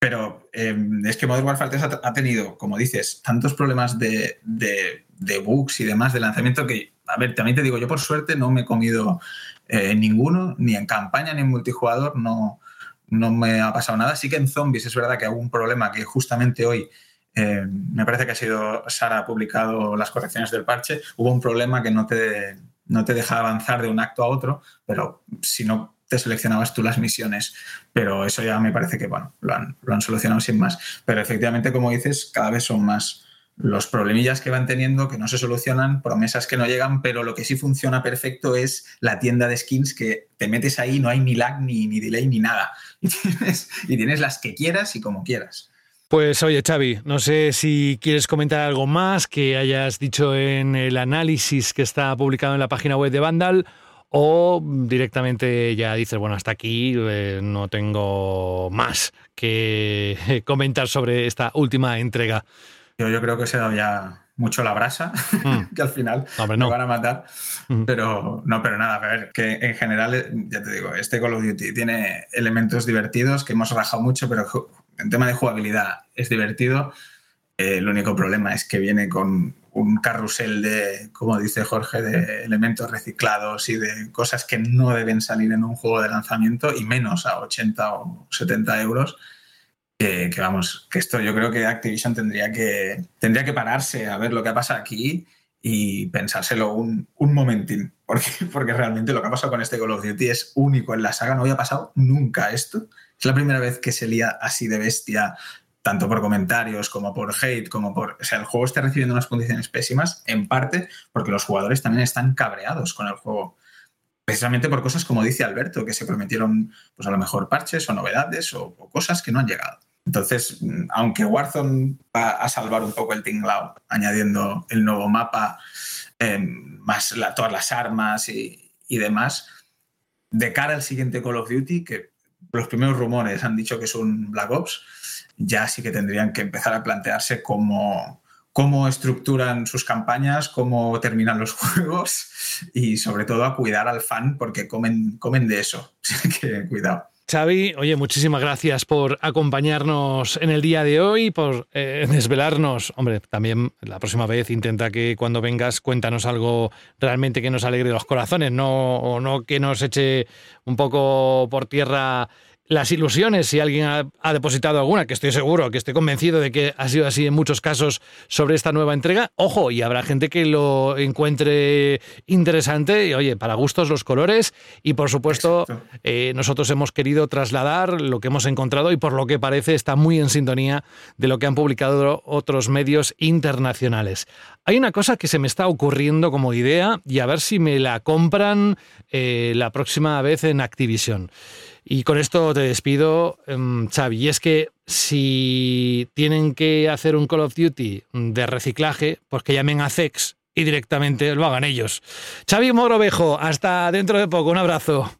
Pero eh, es que Modern Warfare 3 ha, tenido, como dices, tantos problemas de, de, de, bugs y demás de lanzamiento que, a ver, también te digo, yo por suerte no me he comido eh, ninguno, ni en campaña ni en multijugador, no, no me ha pasado nada. Sí que en zombies es verdad que hubo un problema que justamente hoy eh, me parece que ha sido Sara ha publicado las correcciones del parche. Hubo un problema que no te, no te deja avanzar de un acto a otro, pero si no te seleccionabas tú las misiones. Pero eso ya me parece que bueno, lo han, solucionado sin más. Pero efectivamente, como dices, cada vez son más los problemillas que van teniendo que no se solucionan, promesas que no llegan, pero lo que sí funciona perfecto es la tienda de skins que te metes ahí, no hay ni lag, ni, ni delay, ni nada. [laughs] Y tienes, y tienes las que quieras y como quieras. Pues oye, Xavi, no sé si quieres comentar algo más que hayas dicho en el análisis que está publicado en la página web de Vandal o directamente ya dices, bueno, hasta aquí eh, no tengo más que [laughs] comentar sobre esta última entrega. Yo, yo creo que se ha dado ya mucho la brasa, mm. [laughs] que al final Hombre, me no. van a matar. Mm. Pero no, pero nada, a ver, que en general, ya te digo, este Call of Duty tiene elementos divertidos que hemos rajado mucho, pero en tema de jugabilidad es divertido. Eh, el único problema es que viene con un carrusel de, como dice Jorge, de elementos reciclados y de cosas que no deben salir en un juego de lanzamiento y menos a 80 o 70 euros. que, vamos, que esto yo creo que Activision tendría que, tendría que pararse a ver lo que ha pasado aquí y pensárselo un, un momentín, porque, porque realmente lo que ha pasado con este Call of Duty es único en la saga, no había pasado nunca esto. Es la primera vez que se lía así de bestia, tanto por comentarios como por hate, como por... O sea, el juego está recibiendo unas condiciones pésimas, en parte porque los jugadores también están cabreados con el juego. Precisamente por cosas como dice Alberto, que se prometieron pues a lo mejor parches o novedades o, cosas que no han llegado. Entonces, mm, aunque Warzone va a salvar un poco el tinglao, añadiendo el nuevo mapa, eh, más la, todas las armas y, y, demás, de cara al siguiente Call of Duty, que los primeros rumores han dicho que es un Black Ops, ya sí que tendrían que empezar a plantearse cómo, cómo estructuran sus campañas, cómo terminan los [laughs] juegos y sobre todo a cuidar al fan porque comen, comen de eso. [laughs] Que cuidado. Xavi, oye, muchísimas gracias por acompañarnos en el día de hoy, por eh, desvelarnos. Hombre, también la próxima vez intenta que cuando vengas cuéntanos algo realmente que nos alegre los corazones, no, o no que nos eche un poco por tierra las ilusiones, si alguien ha, ha, depositado alguna, que estoy seguro, que estoy convencido de que ha sido así en muchos casos sobre esta nueva entrega, ojo, y habrá gente que lo encuentre interesante, y oye, para gustos los colores, y por supuesto, eh, nosotros hemos querido trasladar lo que hemos encontrado y por lo que parece está muy en sintonía de lo que han publicado otros medios internacionales. Hay una cosa que se me está ocurriendo como idea, y a ver si me la compran eh, la próxima vez en Activision. Y con esto te despido, um, Xavi. Y es que si tienen que hacer un Call of Duty de reciclaje, pues que llamen a CEX y directamente lo hagan ellos. Xavi Morovejo, hasta dentro de poco. Un abrazo.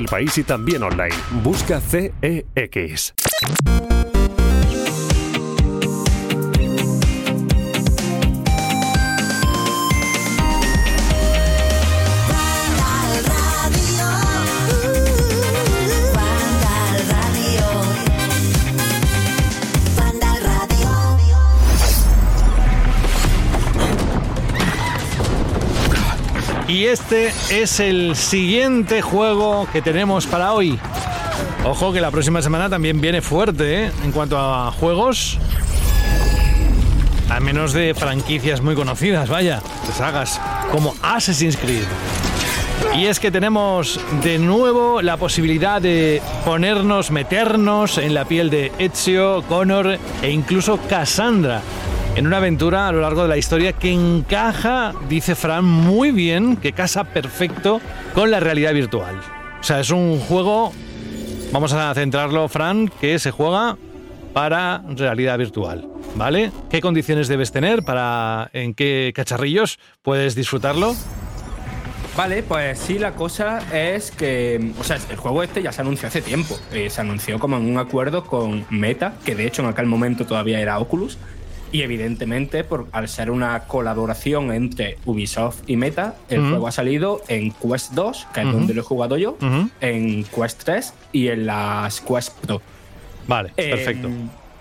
el país y también online. Busca CEX. Y este es el siguiente juego que tenemos para hoy. Ojo que la próxima semana también viene fuerte ¿eh? en cuanto a juegos. Al menos de franquicias muy conocidas, vaya, de sagas como Assassin's Creed. Y es que tenemos de nuevo la posibilidad de ponernos, meternos en la piel de Ezio, Connor e incluso Cassandra en una aventura a lo largo de la historia que encaja, dice Fran, muy bien, que casa perfecto con la realidad virtual. O sea, es un juego, vamos a centrarlo, Fran, que se juega para realidad virtual, ¿vale? ¿Qué condiciones debes tener para en qué cacharrillos puedes disfrutarlo? Vale, pues sí, la cosa es que, o sea, el juego este ya se anunció hace tiempo. Eh, se anunció como en un acuerdo con Meta, que de hecho en aquel momento todavía era Oculus, y evidentemente, por, al ser una colaboración entre Ubisoft y Meta, el uh -huh. juego ha salido en Quest 2, que es uh -huh. donde lo he jugado yo, uh -huh. en Quest 3 y en las Quest Pro. Vale, eh, perfecto.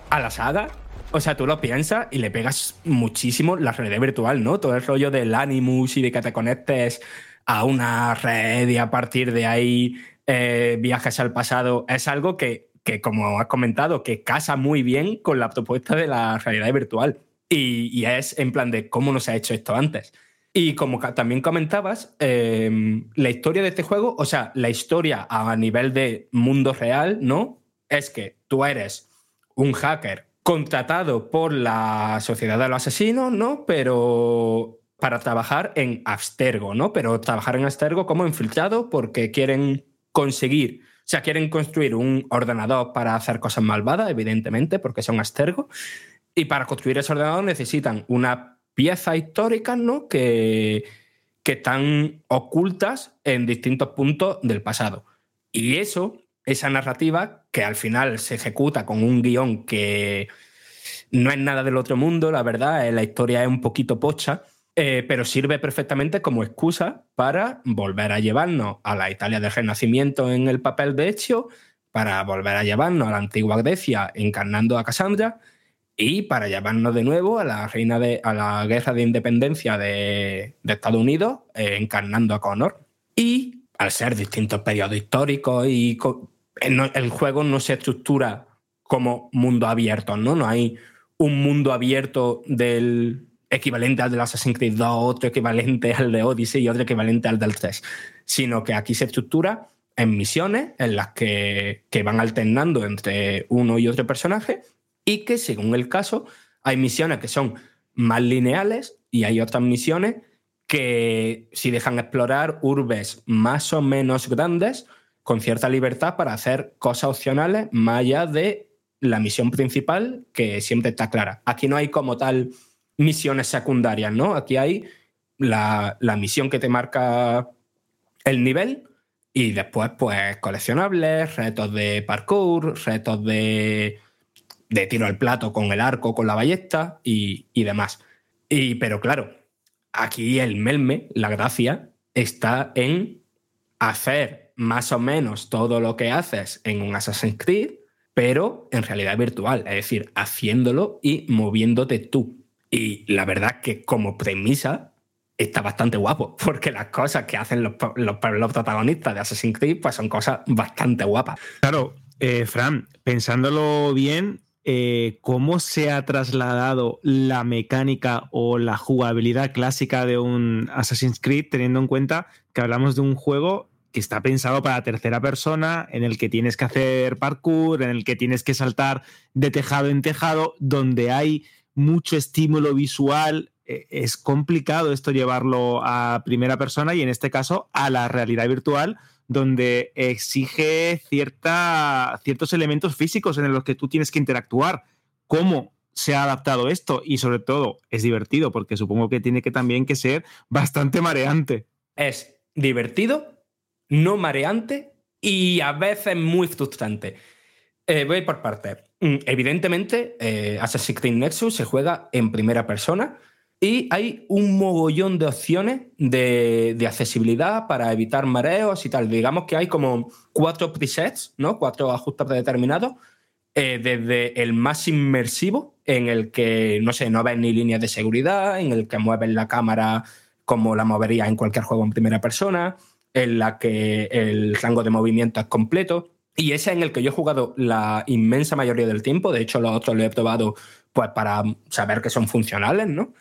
A la saga, o sea, tú lo piensas y le pegas muchísimo la realidad virtual, ¿no? Todo el rollo del Animus y de que te conectes a una red y a partir de ahí eh, viajes al pasado es algo que que como has comentado, que casa muy bien con la propuesta de la realidad virtual. Y, es en plan de cómo no se ha hecho esto antes. Y como también comentabas, eh, la historia de este juego, o sea, la historia a nivel de mundo real, ¿no? Es que tú eres un hacker contratado por la sociedad de los asesinos, ¿no? Pero para trabajar en Abstergo, ¿no? Pero trabajar en Abstergo como infiltrado porque quieren conseguir sea, quieren construir un ordenador para hacer cosas malvadas, evidentemente, porque son astergo. Y para construir ese ordenador necesitan una pieza histórica, ¿no? Que, que están ocultas en distintos puntos del pasado. Y eso esa narrativa que al final se ejecuta con un guion que no es nada del otro mundo, la verdad, eh, la historia es un poquito pocha, eh, pero sirve perfectamente como excusa para volver a llevarnos a la Italia del Renacimiento en el papel de hecho, para volver a llevarnos a la antigua Grecia encarnando a Cassandra y para llevarnos de nuevo a la reina de a la guerra de independencia de, Estados Unidos eh, encarnando a Connor. Y al ser distintos periodos históricos y no- el juego no se estructura como mundo abierto, ¿no? No hay un mundo abierto del equivalente al del Assassin's Creed 2, otro equivalente al de Odyssey y otro equivalente al del 3, sino que aquí se estructura en misiones en las que, que van alternando entre uno y otro personaje y que según el caso hay misiones que son más lineales y hay otras misiones que si dejan explorar urbes más o menos grandes con cierta libertad para hacer cosas opcionales más allá de la misión principal que siempre está clara. Aquí no hay como tal misiones secundarias, ¿no? Aquí hay la, la misión que te marca el nivel y después pues coleccionables, retos de parkour, retos de, de tiro al plato con el arco, con la ballesta y, y demás. Y, pero claro, aquí el melme, la gracia, está en hacer más o menos todo lo que haces en un Assassin's Creed, pero en realidad virtual, es decir, haciéndolo y moviéndote tú. Y la verdad que como premisa está bastante guapo, porque las cosas que hacen los, los- protagonistas de Assassin's Creed pues son cosas bastante guapas. Claro, eh, Fran, pensándolo bien, eh, ¿cómo se ha trasladado la mecánica o la jugabilidad clásica de un Assassin's Creed, teniendo en cuenta que hablamos de un juego que está pensado para tercera persona, en el que tienes que hacer parkour, en el que tienes que saltar de tejado en tejado, donde hay mucho estímulo visual? Eh, Es complicado esto llevarlo a primera persona y en este caso a la realidad virtual, donde exige cierta, ciertos elementos físicos en los que tú tienes que interactuar. ¿Cómo se ha adaptado esto? Y sobre todo, es divertido, porque supongo que tiene que también que ser bastante mareante. Es divertido, no mareante y a veces muy frustrante. Eh, voy por partes. Mm, Evidentemente, eh, Assassin's Creed Nexus se juega en primera persona y hay un mogollón de opciones de, accesibilidad para evitar mareos y tal. Digamos que hay como cuatro presets, ¿no? Cuatro ajustes predeterminados. eh, desde el más inmersivo, en el que, no sé, no ves ni líneas de seguridad, en el que mueves la cámara como la movería en cualquier juego en primera persona, en la que el rango de movimiento es completo. Y ese en el que yo he jugado la inmensa mayoría del tiempo. De hecho, los otros lo he probado pues, para saber que son funcionales, ¿no?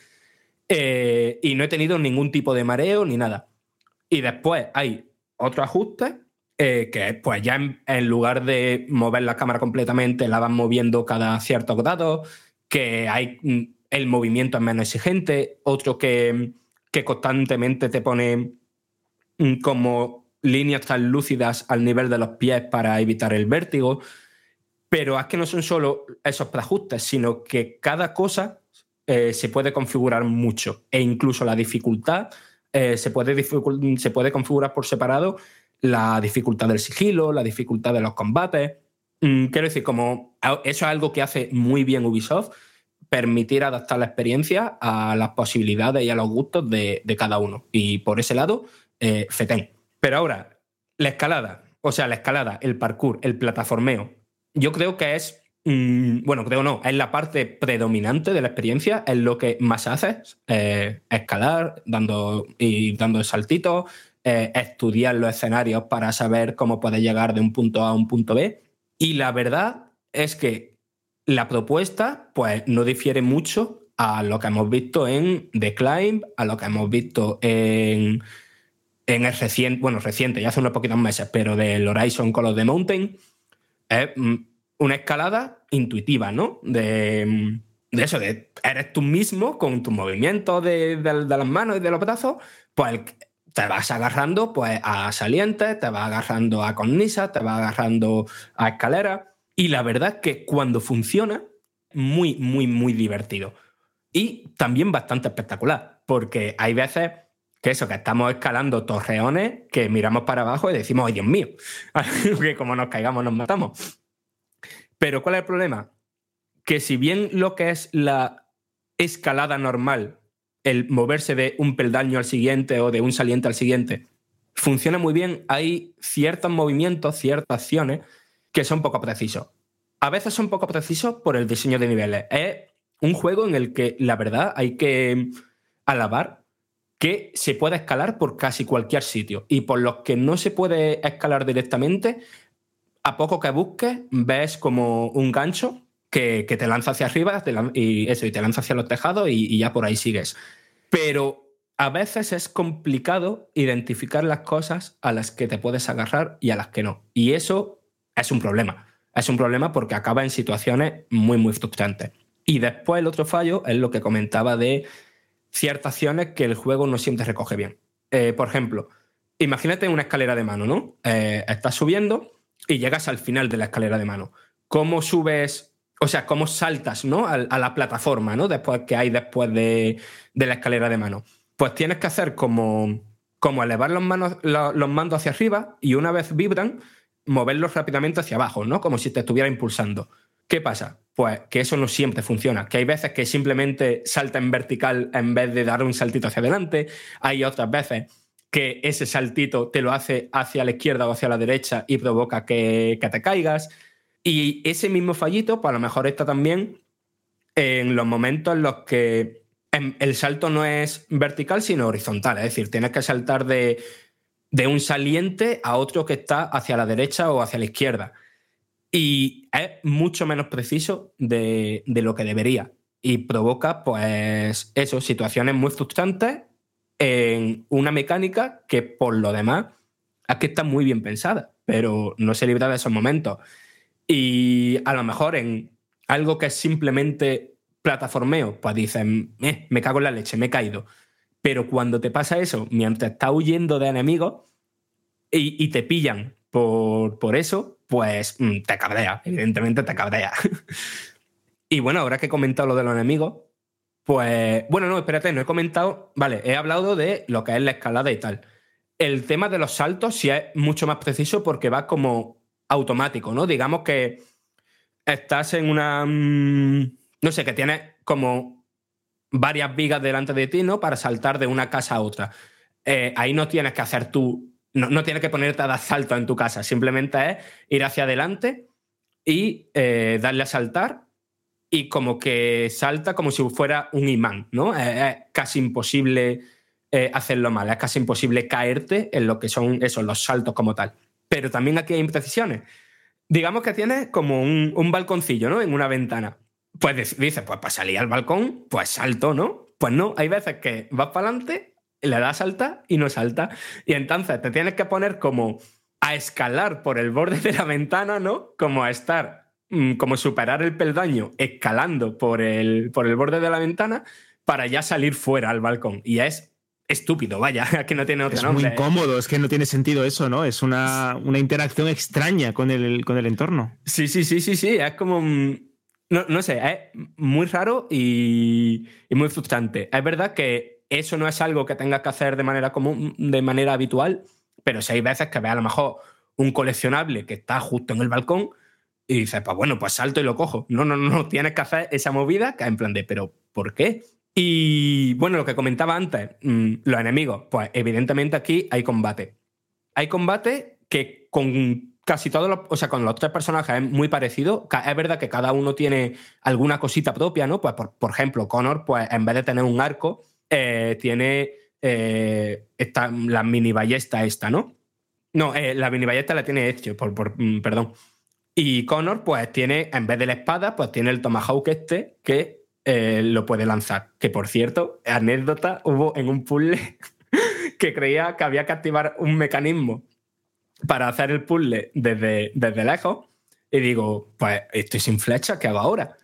Eh, y no he tenido ningún tipo de mareo ni nada. Y después hay otro ajuste eh, que es, pues ya en, lugar de mover la cámara completamente, la van moviendo cada cierto grado, que hay mm, el movimiento es menos exigente, otro que, que constantemente te pone mm, como líneas translúcidas al nivel de los pies para evitar el vértigo. Pero es que no son solo esos preajustes, sino que cada cosa eh, se puede configurar mucho e incluso la dificultad eh, se, puede dificul- se puede configurar por separado la dificultad del sigilo, la dificultad de los combates. Mm, quiero decir, como eso es algo que hace muy bien Ubisoft, permitir adaptar la experiencia a las posibilidades y a los gustos de, cada uno. Y por ese lado, eh, fetén. Pero ahora, la escalada, o sea, la escalada, el parkour, el plataformeo, yo creo que es, mm, bueno, creo no, es la parte predominante de la experiencia, es lo que más haces, eh, escalar, dando, y dando saltitos, eh, estudiar los escenarios para saber cómo puedes llegar de un punto A a un punto B. Y la verdad es que la propuesta pues, no difiere mucho a lo que hemos visto en The Climb, a lo que hemos visto en, en el reciente, bueno, reciente, ya hace unos poquitos meses, pero del Horizon Call of the Mountain. Es mm, una escalada intuitiva, ¿no? De, mm, de eso, de eres tú mismo con tus movimientos de, de- las manos y de los brazos, pues te vas agarrando pues, a salientes, te vas agarrando a cornisas, te vas agarrando a escaleras. Y la verdad es que cuando funciona, muy, muy, muy divertido. Y también bastante espectacular, porque hay veces Que eso, que estamos escalando torreones que miramos para abajo y decimos, ¡ay, Dios mío! [laughs] que como nos caigamos nos matamos. Pero ¿cuál es el problema? Que si bien lo que es la escalada normal, el moverse de un peldaño al siguiente o de un saliente al siguiente, funciona muy bien, hay ciertos movimientos, ciertas acciones que son poco precisos. A veces son poco precisos por el diseño de niveles. Es un juego en el que, la verdad, hay que alabar que se puede escalar por casi cualquier sitio. Y por los que no se puede escalar directamente, a poco que busques, ves como un gancho que, que te lanza hacia arriba y eso, y te lanza hacia los tejados y, y ya por ahí sigues. Pero a veces es complicado identificar las cosas a las que te puedes agarrar y a las que no. Y eso es un problema. Es un problema porque acaba en situaciones muy, muy frustrantes. Y después el otro fallo es lo que comentaba de ciertas acciones que el juego no siempre recoge bien. Eh, por ejemplo, imagínate una escalera de mano, ¿no? Eh, estás subiendo y llegas al final de la escalera de mano. ¿Cómo subes, o sea, cómo saltas, ¿no? A, la plataforma, ¿no? Después que hay después de, de la escalera de mano. Pues tienes que hacer como, como elevar los, manos, lo- los mandos hacia arriba y una vez vibran, moverlos rápidamente hacia abajo, ¿no? Como si te estuviera impulsando. ¿Qué pasa? Pues que eso no siempre funciona, que hay veces que simplemente salta en vertical en vez de dar un saltito hacia adelante, hay otras veces que ese saltito te lo hace hacia la izquierda o hacia la derecha y provoca que, que te caigas. Y ese mismo fallito, pues a lo mejor está también en los momentos en los que em, el salto no es vertical, sino horizontal. Es decir, tienes que saltar de, de un saliente a otro que está hacia la derecha o hacia la izquierda. Y es mucho menos preciso de, de lo que debería. Y provoca, pues, eso, situaciones muy frustrantes en una mecánica que, por lo demás, es que está muy bien pensada, pero no se libra de esos momentos. Y a lo mejor en algo que es simplemente plataformeo, pues dicen, "Eh, me cago en la leche, me he caído. Pero cuando te pasa eso, mientras estás huyendo de enemigos y, y te pillan por, por eso, pues mm, te cabrea, evidentemente te cabrea. [laughs] y bueno, ahora que he comentado lo de los enemigos, pues bueno, no, espérate, no he comentado, vale, he hablado de lo que es la escalada y tal. El tema de los saltos sí es mucho más preciso porque va como automático, ¿no? Digamos que estás en una... mm, no sé, que tienes como varias vigas delante de ti, ¿no? Para saltar de una casa a otra. Eh, ahí no tienes que hacer tú, no, no tienes que ponerte a dar salto en tu casa, simplemente es ir hacia adelante y eh, darle a saltar y como que salta como si fuera un imán, ¿no? Es, casi imposible eh, hacerlo mal, es casi imposible caerte en lo que son esos, los saltos como tal. Pero también aquí hay imprecisiones. Digamos que tienes como un, un balconcillo, ¿no? En una ventana. Pues dic- dices, pues para salir al balcón, pues salto, ¿no? Pues no, hay veces que vas para adelante, le das salta y no salta. Y entonces te tienes que poner como a escalar por el borde de la ventana, ¿no? Como a estar, mm, como superar el peldaño escalando por el, por el borde de la ventana para ya salir fuera al balcón. Y es estúpido, vaya, [laughs] que no tiene otro Es muy nombre. incómodo, es que no tiene sentido eso, ¿no? Es una, una interacción extraña con el, con el entorno. Sí, sí, sí, sí, sí. Es como. un- No, no sé, es muy raro y, y muy frustrante. Es verdad que eso no es algo que tengas que hacer de manera común, de manera habitual, pero si hay veces que ves a lo mejor un coleccionable que está justo en el balcón y dices, pues bueno, pues salto y lo cojo. No, no, no, [laughs] tienes que hacer esa movida que en plan de, pero ¿por qué? Y bueno, lo que comentaba antes, mm, los enemigos, pues evidentemente aquí hay combate. Hay combate que con casi todos los, o sea, con los tres personajes es muy parecido. Es verdad que cada uno tiene alguna cosita propia, ¿no? Pues por ejemplo, Connor, pues en vez de tener un arco, eh, tiene eh, esta, la mini ballesta esta, ¿no? No, eh, la mini ballesta la tiene hecho, por, por- mm, perdón. Y Connor, pues tiene, en vez de la espada, pues tiene el Tomahawk este que lo puede lanzar. Que por cierto, anécdota, hubo en un puzzle [laughs] que creía que había que activar un mecanismo para hacer el puzzle desde, desde lejos. Y digo, pues estoy sin flecha, ¿qué hago ahora?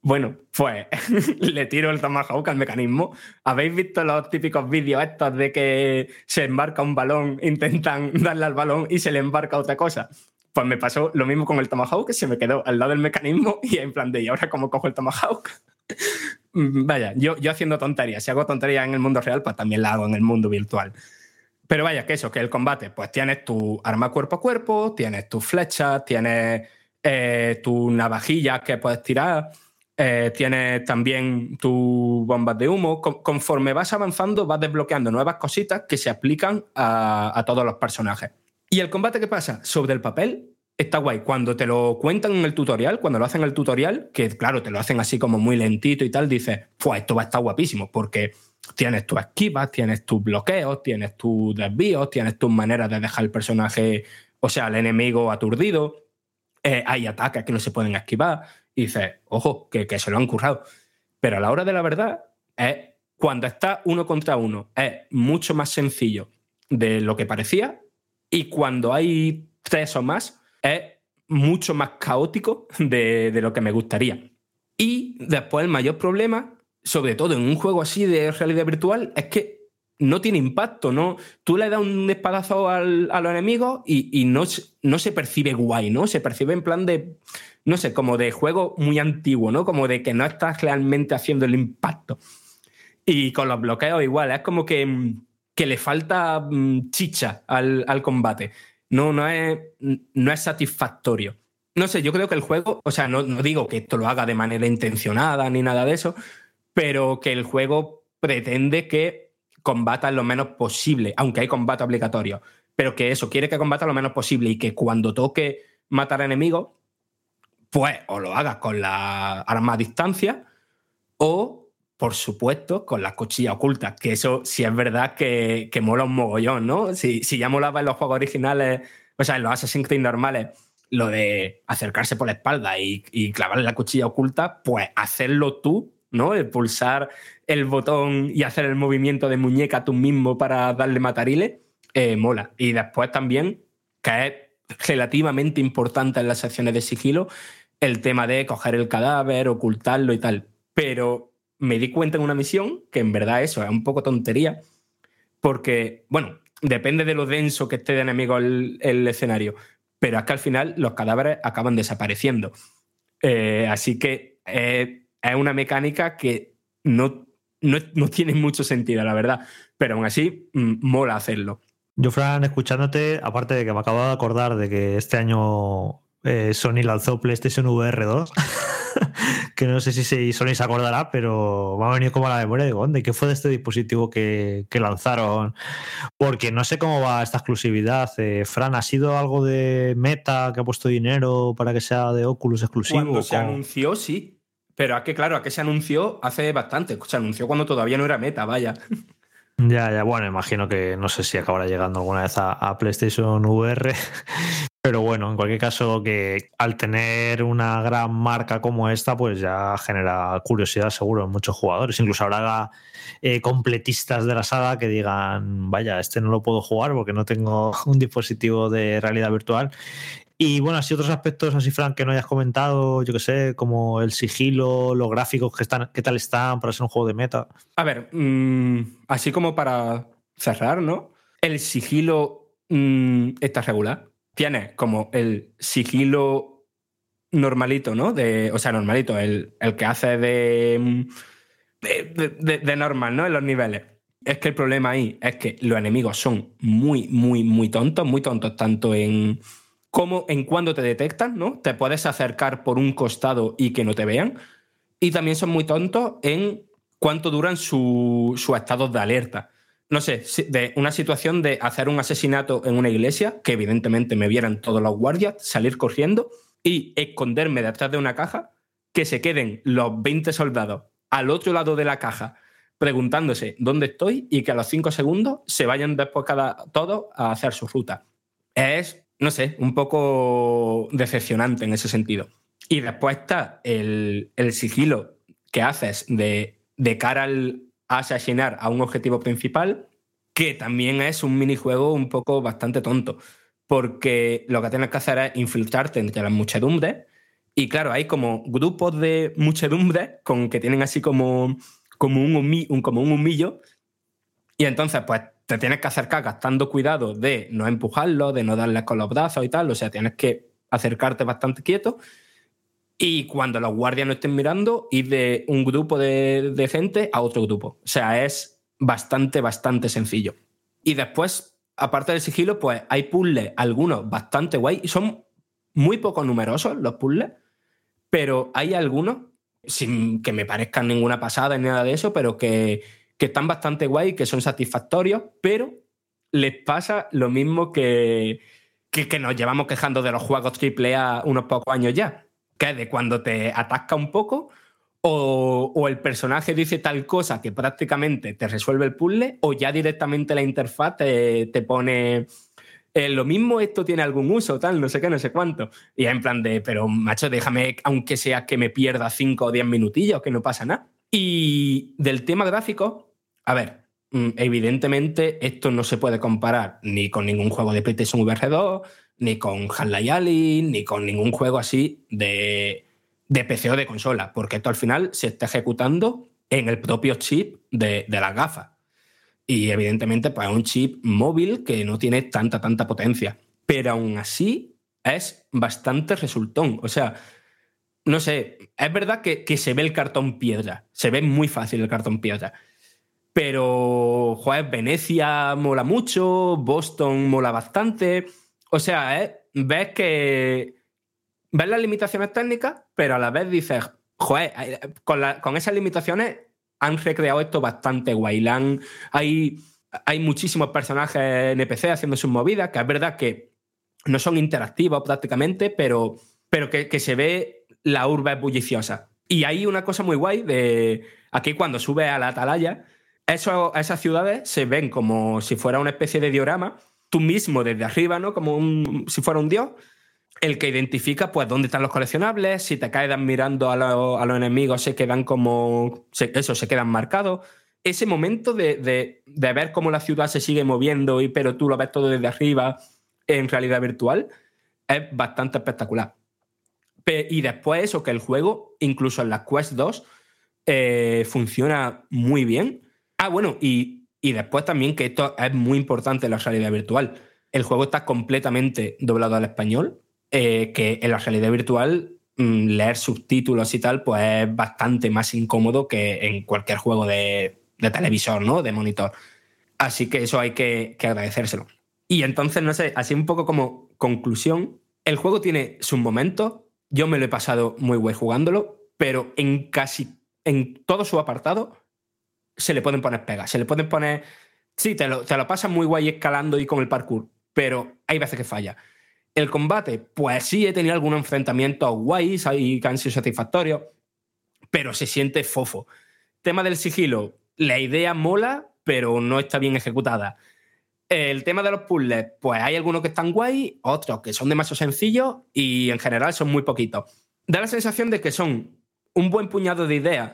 Bueno, pues [laughs] le tiro el Tomahawk al mecanismo. ¿Habéis visto los típicos vídeos estos de que se embarca un balón, [laughs] intentan darle al balón y se le embarca otra cosa? Pues me pasó lo mismo con el Tomahawk, que se me quedó al lado del mecanismo [laughs] y en plan de, ¿y ahora cómo cojo el Tomahawk? Vaya, yo, yo haciendo tonterías. Si hago tonterías en el mundo real, pues también la hago en el mundo virtual. Pero vaya, que eso, que el combate, pues tienes tu arma cuerpo a cuerpo, tienes tus flechas, tienes eh, tus navajillas que puedes tirar, eh, tienes también tus bombas de humo. Con- conforme vas avanzando, vas desbloqueando nuevas cositas que se aplican a, todos los personajes. ¿Y el combate qué pasa? Sobre el papel está guay. Cuando te lo cuentan en el tutorial, cuando lo hacen en el tutorial, que claro, te lo hacen así como muy lentito y tal, dices, pues esto va a estar guapísimo, porque tienes tus esquivas, tienes tus bloqueos, tienes tus desvíos, tienes tus maneras de dejar el personaje, o sea, al enemigo aturdido, eh, hay ataques que no se pueden esquivar, y dices, ojo, que, que se lo han currado. Pero a la hora de la verdad, es cuando está uno contra uno, es mucho más sencillo de lo que parecía, y cuando hay tres o más, es mucho más caótico de, de lo que me gustaría. Y después el mayor problema, sobre todo en un juego así de realidad virtual, es que no tiene impacto, ¿no? Tú le das un espadazo al, a los enemigos y, y no, no se percibe guay, ¿no? Se percibe en plan de, no sé, como de juego muy antiguo, ¿no? Como de que no estás realmente haciendo el impacto. Y con los bloqueos igual, es como que, mm, que le falta mm, chicha al, al combate. No, no, es, no es satisfactorio. No sé, yo creo que el juego, o sea, no, no digo que esto lo haga de manera intencionada ni nada de eso, pero que el juego pretende que combata lo menos posible, aunque hay combate obligatorio, pero que eso, quiere que combata lo menos posible y que cuando toque matar enemigos, pues o lo hagas con la arma a distancia o, por supuesto, con las cuchillas ocultas, que eso sí es verdad que, que mola un mogollón, ¿no? Si, si ya molaba en los juegos originales, o sea, en los Assassin's Creed normales, lo de acercarse por la espalda y, y clavarle la cuchilla oculta, pues hacerlo tú, ¿no? El pulsar el botón y hacer el movimiento de muñeca tú mismo para darle matarile, eh, mola. Y después también, que es relativamente importante en las secciones de sigilo, el tema de coger el cadáver, ocultarlo y tal. Pero me di cuenta en una misión que en verdad eso es un poco tontería, porque, bueno, depende de lo denso que esté de enemigo el, escenario, pero es que al final los cadáveres acaban desapareciendo. Eh, así que es una mecánica que no, no, no tiene mucho sentido, la verdad, pero aún así mm, mola hacerlo. Yo, Fran, escuchándote, aparte de que me acabo de acordar de que este año eh, Sony lanzó PlayStation VR 2, [laughs] que no sé si Sony se acordará, pero me ha venido como a la memoria. Digo, ¿de qué fue de este dispositivo que, que lanzaron? Porque no sé cómo va esta exclusividad. Eh, Fran, ¿ha sido algo de Meta que ha puesto dinero para que sea de Oculus exclusivo? Cuando se ¿Cómo? anunció, sí. Pero es que, claro, a que se anunció hace bastante. Se anunció cuando todavía no era meta, vaya. Ya, ya, bueno, imagino que no sé si acabará llegando alguna vez a, PlayStation VR, [laughs] pero bueno, en cualquier caso que al tener una gran marca como esta, pues ya genera curiosidad seguro en muchos jugadores. Incluso habrá eh, completistas de la saga que digan, vaya, este no lo puedo jugar porque no tengo [laughs] un dispositivo de realidad virtual. Y bueno, así otros aspectos así, Frank, que no hayas comentado, yo que sé, como el sigilo, los gráficos que están, qué tal están para ser un juego de meta. A ver, mm, así como para cerrar, ¿no? El sigilo mm, está regular. Tiene como el sigilo normalito, ¿no? De, o sea, normalito, el, el que hace mm, de, de- de- de normal, ¿no? En los niveles. Es que el problema ahí es que los enemigos son muy, muy, muy tontos, muy tontos, tanto en como en cuando te detectan, ¿no? Te puedes acercar por un costado y que no te vean. Y también son muy tontos en cuánto duran su- sus estados de alerta. No sé, de una situación de hacer un asesinato en una iglesia, que evidentemente me vieran todos los guardias, salir corriendo y esconderme detrás de una caja, que se queden los 20 soldados al otro lado de la caja preguntándose dónde estoy y que a los 5 segundos se vayan después cada todos a hacer su ruta. Es, no sé, un poco decepcionante en ese sentido. Y después está el, el sigilo que haces de, de cara al asesinar a un objetivo principal, que también es un minijuego un poco bastante tonto, porque lo que tienes que hacer es infiltrarte entre las muchedumbres, y claro, hay como grupos de muchedumbres con, que tienen así como, como, un, como un humillo, y entonces pues te tienes que acercar gastando cuidado de no empujarlo, de no darle con los brazos y tal, o sea, tienes que acercarte bastante quieto Y cuando los guardias no estén mirando, ir de un grupo de, de gente a otro grupo. O sea, es bastante, bastante sencillo. Y después, aparte del sigilo, pues hay puzzles, algunos bastante guay. Son muy poco numerosos los puzzles, pero hay algunos, sin que me parezcan ninguna pasada ni nada de eso, pero que, que están bastante guay, que son satisfactorios, pero les pasa lo mismo que, que, nos llevamos quejando de los juegos AAA unos pocos años ya, que es de cuando te atasca un poco o, o el personaje dice tal cosa que prácticamente te resuelve el puzzle o ya directamente la interfaz te, te pone eh, lo mismo esto tiene algún uso, tal, no sé qué, no sé cuánto. Y en plan de, pero macho, déjame, aunque sea que me pierda 5 o 10 minutillos, que no pasa nada. Y del tema gráfico, a ver, mm, evidentemente esto no se puede comparar ni con ningún juego de PlayStation VR 2, ni con Half-Life ni con ningún juego así de, de PC o de consola, porque esto al final se está ejecutando en el propio chip de, de las gafas. Y evidentemente, pues es un chip móvil que no tiene tanta, tanta potencia. Pero aún así es bastante resultón. O sea, no sé, es verdad que, que se ve el cartón piedra. Se ve muy fácil el cartón piedra. Pero, joder, Venecia mola mucho, Boston mola bastante. O sea, ¿eh? ves que. Ves las limitaciones técnicas, pero a la vez dices, joder, con, la- con esas limitaciones han recreado esto bastante guay. Hay, hay muchísimos personajes NPC haciendo sus movidas, que es verdad que no son interactivos prácticamente, pero, pero que, que se ve la urbe bulliciosa. Y hay una cosa muy guay de aquí cuando sube a la atalaya, eso- esas ciudades se ven como si fuera una especie de diorama, tú mismo desde arriba, ¿no? Como un- si fuera un dios, el que identifica pues dónde están los coleccionables, si te quedas mirando a, lo- a los enemigos se quedan como, eso, se quedan marcados. Ese momento de, de- de ver cómo la ciudad se sigue moviendo, y, pero tú lo ves todo desde arriba en realidad virtual, es bastante espectacular. Pe- y después eso, que el juego, incluso en las Quest 2, eh, funciona muy bien. Ah, bueno, y, y después también que esto es muy importante en la realidad virtual. El juego está completamente doblado al español, eh, que en la realidad virtual mm, leer subtítulos y tal, pues es bastante más incómodo que en cualquier juego de, de televisor, ¿no? De monitor. Así que eso hay que, agradecérselo. Y entonces, no sé, así un poco como conclusión, el juego tiene sus momentos. Yo me lo he pasado muy guay jugándolo, pero en casi en todo su apartado se le pueden poner pegas. Se le pueden poner. Sí, te lo, te lo pasas muy guay escalando y con el parkour, pero hay veces que falla. El combate, pues sí, he tenido algunos enfrentamientos guays y que han sido satisfactorios, pero se siente fofo. Tema del sigilo, la idea mola, pero no está bien ejecutada. El tema de los puzzles, pues hay algunos que están guay, otros que son demasiado sencillos y en general son muy poquitos. Da la sensación de que son un buen puñado de ideas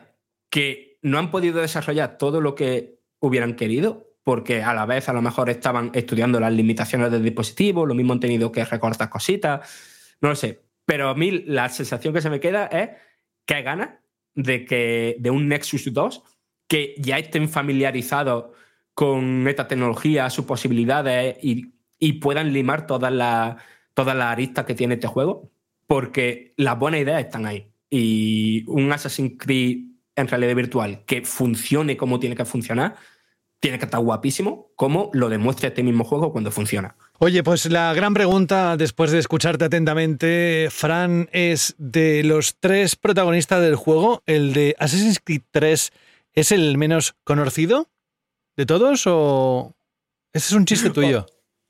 que no han podido desarrollar todo lo que hubieran querido, porque a la vez a lo mejor estaban estudiando las limitaciones del dispositivo, lo mismo han tenido que recortar cositas, no lo sé. Pero a mí la sensación que se me queda es que hay ganas de, que, de un Nexus 2 que ya estén familiarizados con esta tecnología, sus posibilidades y, y puedan limar todas las todas las aristas que tiene este juego, porque las buenas ideas están ahí. Y un Assassin's Creed en realidad virtual que funcione como tiene que funcionar, tiene que estar guapísimo, como lo demuestra este mismo juego cuando funciona. Oye, pues la gran pregunta, después de escucharte atentamente, Fran, es de los tres protagonistas del juego, ¿el de Assassin's Creed 3 es el menos conocido de todos o ese es un chiste [laughs] tuyo?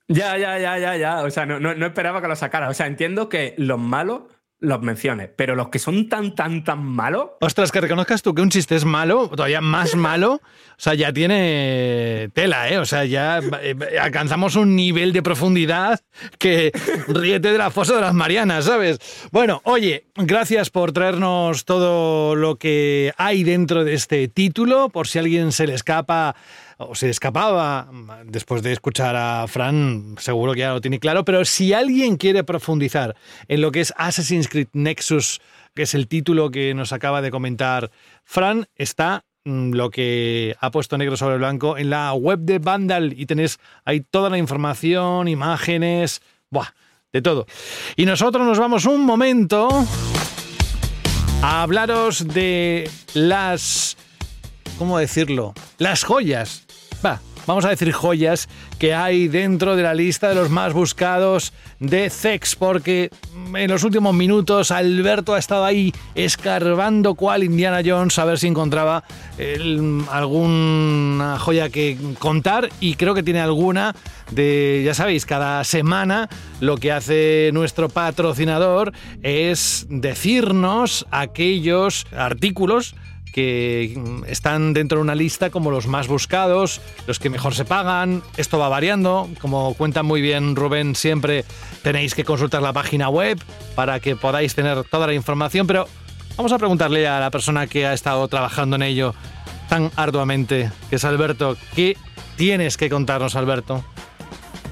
Ya, ya, ya, ya, ya. O sea, no, no, no esperaba que lo sacara. O sea, entiendo que los malos los menciones, pero los que son tan, tan, tan malos. Ostras, que reconozcas tú que un chiste es malo, todavía más [laughs] malo, o sea, ya tiene tela, ¿eh? O sea, ya eh, alcanzamos un nivel de profundidad que [laughs] ríete de la fosa de las Marianas, ¿sabes? Bueno, oye, gracias por traernos todo lo que hay dentro de este título, por si a alguien se le escapa o se escapaba después de escuchar a Fran, seguro que ya lo tiene claro, pero si alguien quiere profundizar en lo que es Assassin's Creed Nexus, que es el título que nos acaba de comentar Fran, está mm, lo que ha puesto negro sobre blanco en la web de Vandal y tenéis ahí toda la información, imágenes, buah, de todo. Y nosotros nos vamos un momento a hablaros de las... ¿Cómo decirlo? Las joyas. Va, vamos a decir joyas que hay dentro de la lista de los más buscados de Zex, porque en los últimos minutos Alberto ha estado ahí escarbando cual Indiana Jones a ver si encontraba alguna joya que contar y creo que tiene alguna de, ya sabéis, cada semana lo que hace nuestro patrocinador es decirnos aquellos artículos que están dentro de una lista como los más buscados, los que mejor se pagan. Esto va variando, como cuenta muy bien Rubén siempre, tenéis que consultar la página web para que podáis tener toda la información, pero vamos a preguntarle a la persona que ha estado trabajando en ello tan arduamente, que es Alberto, ¿qué tienes que contarnos, Alberto?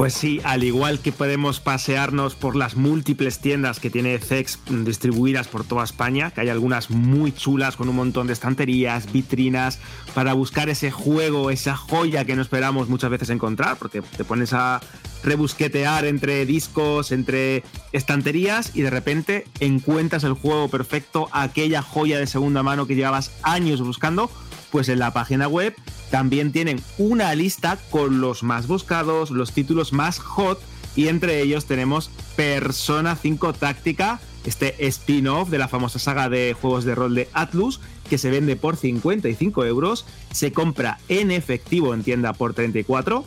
Pues sí, al igual que podemos pasearnos por las múltiples tiendas que tiene Zex distribuidas por toda España, que hay algunas muy chulas con un montón de estanterías, vitrinas, para buscar ese juego, esa joya que no esperamos muchas veces encontrar, porque te pones a rebusquetear entre discos, entre estanterías y de repente encuentras el juego perfecto, aquella joya de segunda mano que llevabas años buscando, pues en la página web también tienen una lista con los más buscados, los títulos más hot y entre ellos tenemos Persona 5 Táctica, este spin-off de la famosa saga de juegos de rol de Atlus, que se vende por 55 euros, se compra en efectivo en tienda por 34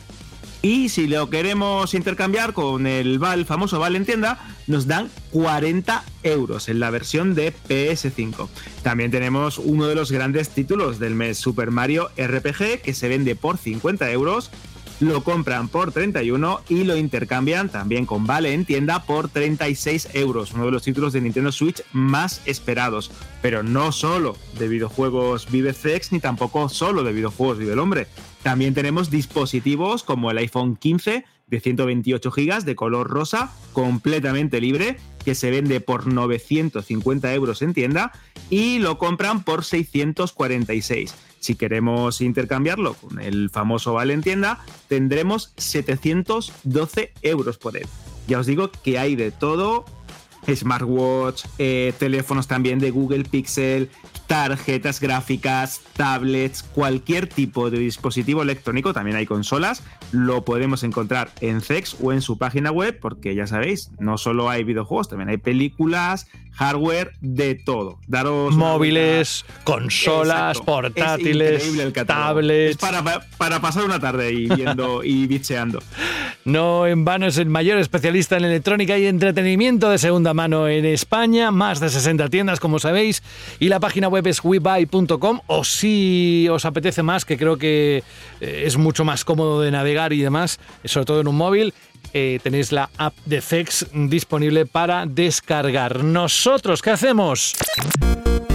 y si lo queremos intercambiar con el famoso Val en tienda, nos dan 40 euros en la versión de PS5. También tenemos uno de los grandes títulos del mes, Super Mario RPG, que se vende por 50 euros. Lo compran por 31 y lo intercambian también con Vale en tienda por 36 euros. Uno de los títulos de Nintendo Switch más esperados. Pero no solo de videojuegos vive Zex, ni tampoco solo de videojuegos vive el hombre. También tenemos dispositivos como el iPhone 15 de 128 GB de color rosa, completamente libre, que se vende por 950 euros en tienda y lo compran por 646. Si queremos intercambiarlo con el famoso Vale en tienda, tendremos 712 euros por él. Ya os digo que hay de todo, smartwatch, eh, teléfonos también de Google Pixel, tarjetas gráficas, tablets, cualquier tipo de dispositivo electrónico, también hay consolas, lo podemos encontrar en Zex o en su página web, porque ya sabéis, no solo hay videojuegos, también hay películas, hardware, de todo. Daros Móviles, consolas, Exacto. portátiles, el tablets. Es para, para pasar una tarde ahí viendo y [laughs] bicheando. No en vano es el mayor especialista en electrónica y entretenimiento de segunda mano en España, más de 60 tiendas como sabéis, y la página web es webuy.com o si os apetece más, que creo que eh, es mucho más cómodo de navegar y demás, sobre todo en un móvil, eh, tenéis la app de Zex disponible para descargar. ¿Nosotros qué hacemos?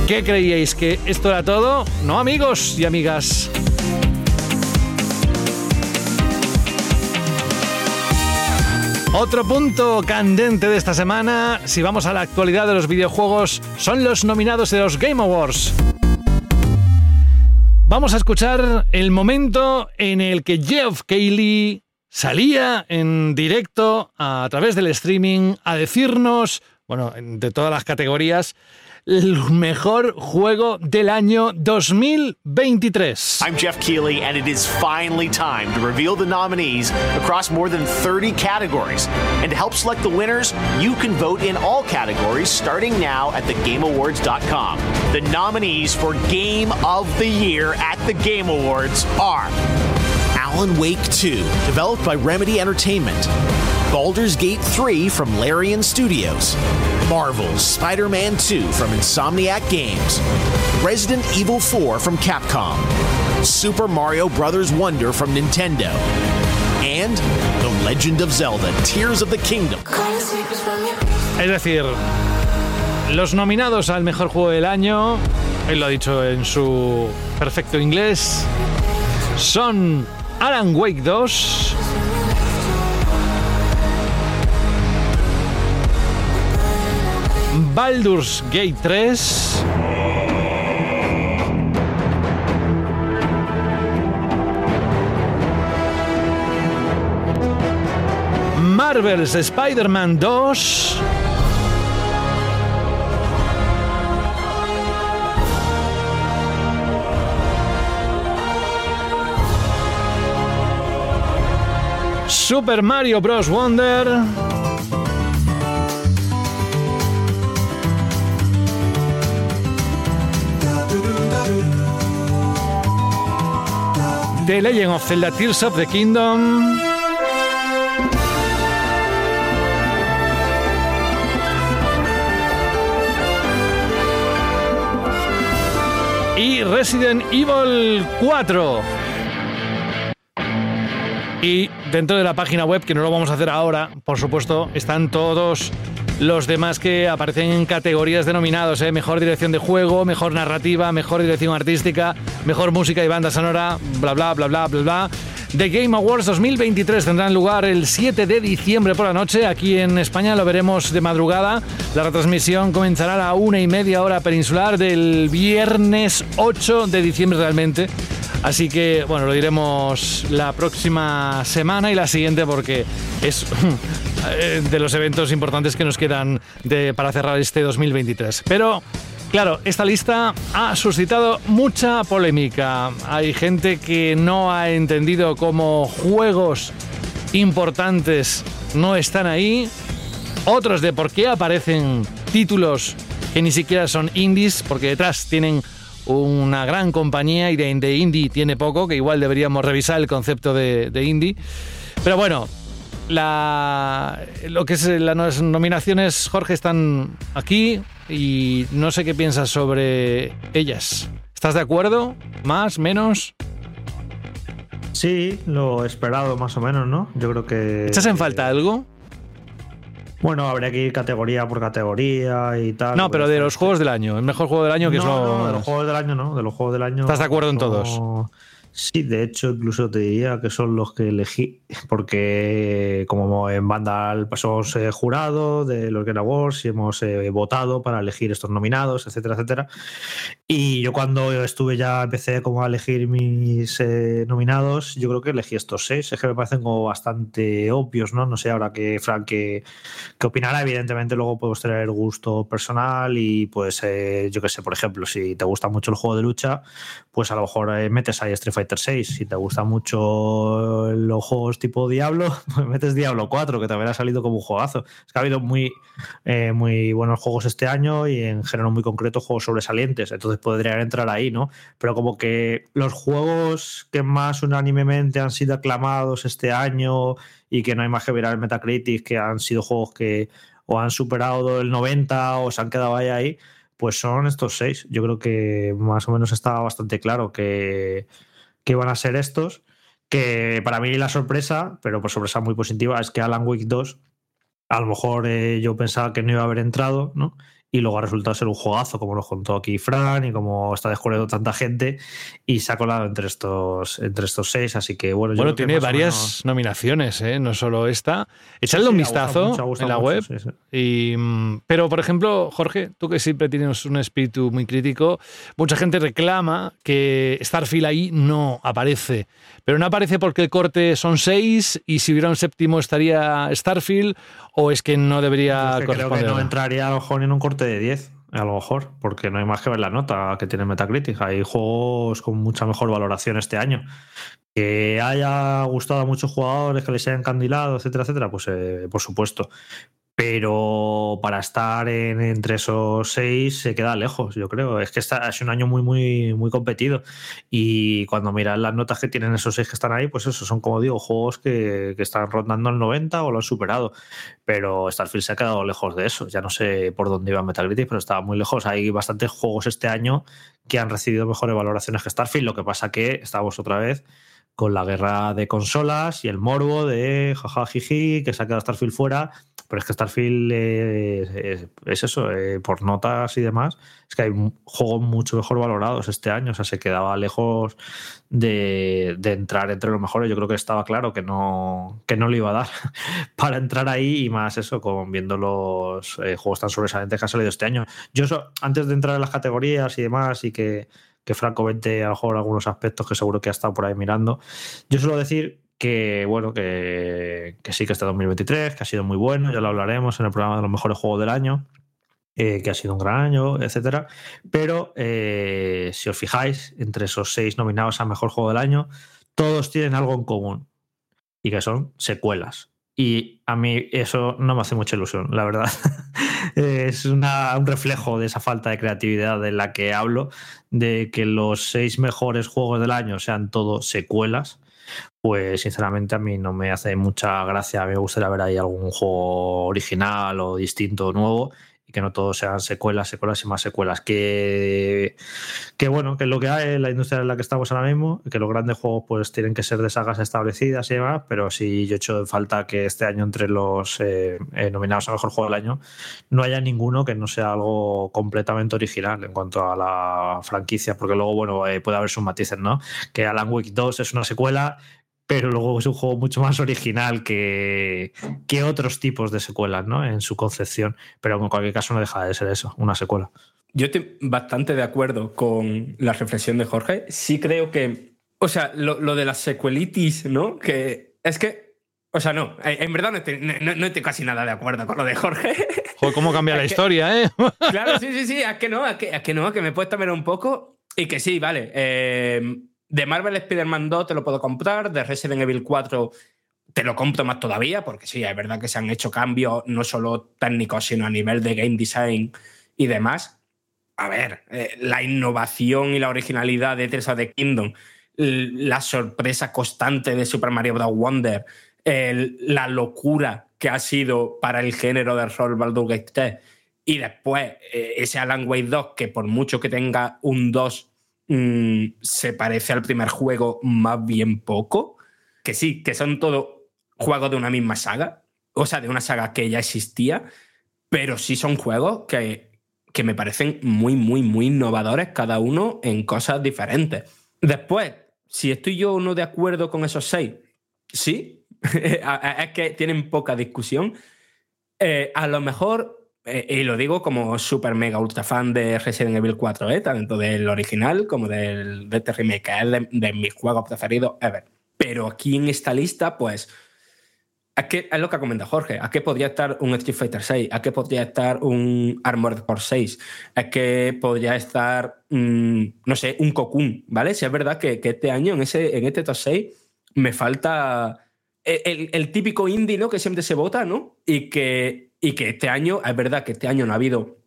¿Qué creíais que esto era todo? No amigos y amigas. Otro punto candente de esta semana, si vamos a la actualidad de los videojuegos, son los nominados de los Game Awards. Vamos a escuchar el momento en el que Geoff Keighley salía en directo a través del streaming a decirnos, bueno, de todas las categorías, el mejor juego del año 2023. I'm Jeff Keighley, and it is finally time to reveal the nominees across more than 30 categories. And to help select the winners, you can vote in all categories starting now at thegameawards.com. The nominees for Game of the Year at the Game Awards are Alan Wake 2, developed by Remedy Entertainment. Baldur's Gate 3 from Larian Studios. Marvel's Spider Man 2 from Insomniac Games. Resident Evil 4 from Capcom. Super Mario Bros. Wonder from Nintendo. And The Legend of Zelda Tears of the Kingdom. Es decir, los nominados al mejor juego del año, él lo ha dicho en su perfecto inglés, son Alan Wake 2, Baldur's Gate 3, Marvel's Spider-Man 2, Super Mario Bros. Wonder. The Legend of Zelda Tears of the Kingdom. Y Resident Evil 4. Y dentro de la página web, que no lo vamos a hacer ahora, por supuesto, están todos los demás que aparecen en categorías denominados, ¿eh? mejor dirección de juego, mejor narrativa, mejor dirección artística, mejor música y banda sonora, bla bla bla bla bla bla. The Game Awards 2023 tendrán lugar el 7 de diciembre por la noche. Aquí en España lo veremos de madrugada. La retransmisión comenzará a una y media hora peninsular del viernes 8 de diciembre realmente. Así que, bueno, lo diremos la próxima semana y la siguiente porque es [laughs] eh, de los eventos importantes que nos quedan para cerrar este 2023. Pero, claro, esta lista ha suscitado mucha polémica. Hay gente que no ha entendido cómo juegos importantes no están ahí. Otros de por qué aparecen títulos que ni siquiera son indies, porque detrás tienen una gran compañía y de, de indie tiene poco, que igual deberíamos revisar el concepto de, de indie. Pero bueno, la, lo que es las nominaciones, Jorge, están aquí y no sé qué piensas sobre ellas. ¿Estás de acuerdo? ¿Más? ¿Menos? Sí, lo esperado más o menos, ¿no? Yo creo que... ¿Echas en falta algo? Bueno, habría que ir categoría por categoría y tal. No, pero de los juegos del año. El mejor juego del año que no, es lo... no, de los juegos del año no, de los juegos del año. ¿Estás de acuerdo en todos? Sí, de hecho, incluso te diría que son los que elegí, porque como en Vandal somos eh, jurado de los Game Awards y hemos eh, votado para elegir estos nominados, etcétera, etcétera. Y yo cuando estuve ya empecé como a elegir mis eh, nominados, yo creo que elegí estos seis. Es que me parecen como bastante obvios, ¿no? No sé ahora que Frank que, que opinará. Evidentemente luego podemos tener gusto personal y pues eh, yo qué sé, por ejemplo, si te gusta mucho el juego de lucha, pues a lo mejor eh, metes ahí Street Fighter 6. Si te gustan mucho los juegos tipo Diablo, [laughs] pues metes Diablo 4, que también ha salido como un juegazo. Es que ha habido muy, eh, muy buenos juegos este año y en género muy concreto juegos sobresalientes. Entonces podrían entrar ahí, ¿no? Pero como que los juegos que más unánimemente han sido aclamados este año y que no hay más que ver al Metacritic, que han sido juegos que o han superado el 90 o se han quedado ahí, ahí pues son estos seis. Yo creo que más o menos estaba bastante claro que, que iban a ser estos. Que para mí la sorpresa, pero por sorpresa muy positiva, es que Alan Wake 2, a lo mejor eh, yo pensaba que no iba a haber entrado, ¿no? Y luego ha resultado ser un juegazo, como nos contó aquí Fran y como está descubriendo tanta gente, y se ha colado entre estos, entre estos seis. Así que bueno, yo Bueno, tiene varias menos- nominaciones, ¿eh? no solo esta. Echadle Sí, un sí, vistazo mucho, en la mucho, web. sí, sí. Y, mm, pero, por ejemplo, Jorge, tú que siempre tienes un espíritu muy crítico, mucha gente reclama que Starfield ahí no aparece. Pero no aparece porque el corte son seis y si hubiera un séptimo estaría Starfield o es que no debería Es que creo que no entraría a lo mejor en un corte de 10, a lo mejor, porque no hay más que ver la nota que tiene Metacritic. Hay juegos con mucha mejor valoración este año. Que haya gustado a muchos jugadores, que les haya encandilado, etcétera, etcétera, pues eh, por supuesto. Pero para estar en- entre esos seis se queda lejos, yo creo. Es que está, es un año muy, muy, muy competido. Y cuando miras las notas que tienen esos seis que están ahí, pues eso, son como digo, juegos que, están rondando el 90 o lo han superado. Pero Starfield se ha quedado lejos de eso. Ya no sé por dónde iba Metacritic, pero estaba muy lejos. Hay bastantes juegos este año que han recibido mejores valoraciones que Starfield. Lo que pasa que estamos otra vez con la guerra de consolas y el morbo de jaja jiji, que se ha quedado Starfield fuera. Pero es que Starfield es, es eso, eh, por notas y demás. Es que hay juegos mucho mejor valorados este año. O sea, se quedaba lejos de, de entrar entre los mejores. Yo creo que estaba claro que no, que no le iba a dar [laughs] para entrar ahí y más eso, con viendo los eh, juegos tan sobresalientes que han salido este año. Yo, eso, antes de entrar en las categorías y demás, y que, que Frank comente a lo mejor algunos aspectos que seguro que ha estado por ahí mirando, yo suelo decir que bueno, que, que sí que este 2023, que ha sido muy bueno, ya lo hablaremos en el programa de los mejores juegos del año, eh, que ha sido un gran año, etcétera. Pero eh, si os fijáis, entre esos seis nominados a mejor juego del año, todos tienen algo en común. y que son secuelas. Y a mí eso no me hace mucha ilusión, la verdad. [laughs] es una- un reflejo de esa falta de creatividad de la que hablo, de que los seis mejores juegos del año sean todos secuelas. Pues sinceramente a mí no me hace mucha gracia. A mí me gustaría ver ahí algún juego original o distinto, nuevo, que no todos sean secuelas, secuelas y más secuelas. Que, que bueno, que es lo que hay en la industria en la que estamos ahora mismo, que los grandes juegos pues tienen que ser de sagas establecidas y demás, pero sí yo echo en falta que este año entre los eh, eh, nominados a mejor juego del año no haya ninguno que no sea algo completamente original en cuanto a la franquicia, porque luego, bueno, eh, puede haber sus matices, ¿no? Que Alan Wake 2 es una secuela, pero luego es un juego mucho más original que, que otros tipos de secuelas, ¿no? En su concepción, pero en cualquier caso no deja de ser eso, una secuela. Yo estoy bastante de acuerdo con la reflexión de Jorge. Sí creo que, o sea, lo, lo de las secuelitis, ¿no? Que es que, o sea, no, en en verdad no estoy, no, no estoy casi nada de acuerdo con lo de Jorge. [laughs] Joder, cómo cambia la que- historia, ¿eh? Claro, sí, sí, sí, es que no, es que, es que no, que me puedes también un poco. Y que sí, vale. eh, de Marvel Spider-Man 2 te lo puedo comprar, de Resident Evil 4 te lo compro más todavía, porque sí, es verdad que se han hecho cambios no solo técnicos, sino a nivel de game design y demás. A ver, eh, la innovación y la originalidad de Tears of the Kingdom, la sorpresa constante de Super Mario Bros. Wonder, la locura que ha sido para el género de rol Baldur's Gate 3, y después eh, ese Alan Wake 2, que por mucho que tenga un 2, mm, se parece al primer juego más bien poco, que sí, que son todos juegos de una misma saga, o sea, de una saga que ya existía, pero sí son juegos que, que me parecen muy, muy, muy innovadores, cada uno en cosas diferentes. Después, si estoy yo o no de acuerdo con esos seis, sí, [laughs] es que tienen poca discusión. Eh, a lo mejor, eh, y lo digo como super mega ultra fan de Resident Evil 4, ¿eh? tanto del original como del, de este remake, que es de, de mis juegos preferidos ever. Pero aquí en esta lista, pues, es que es lo que ha comentado Jorge. ¿A qué podría estar un Street Fighter 6? ¿A qué podría estar un Armored Core 6? ¿A qué podría estar, mm, no sé, un Cocoon? ¿Vale? Si es verdad que, que este año, en, ese, en este top 6, me falta el, el- el típico indie, ¿no? Que siempre se vota, ¿no? Y que, y que este año, es verdad que este año no ha habido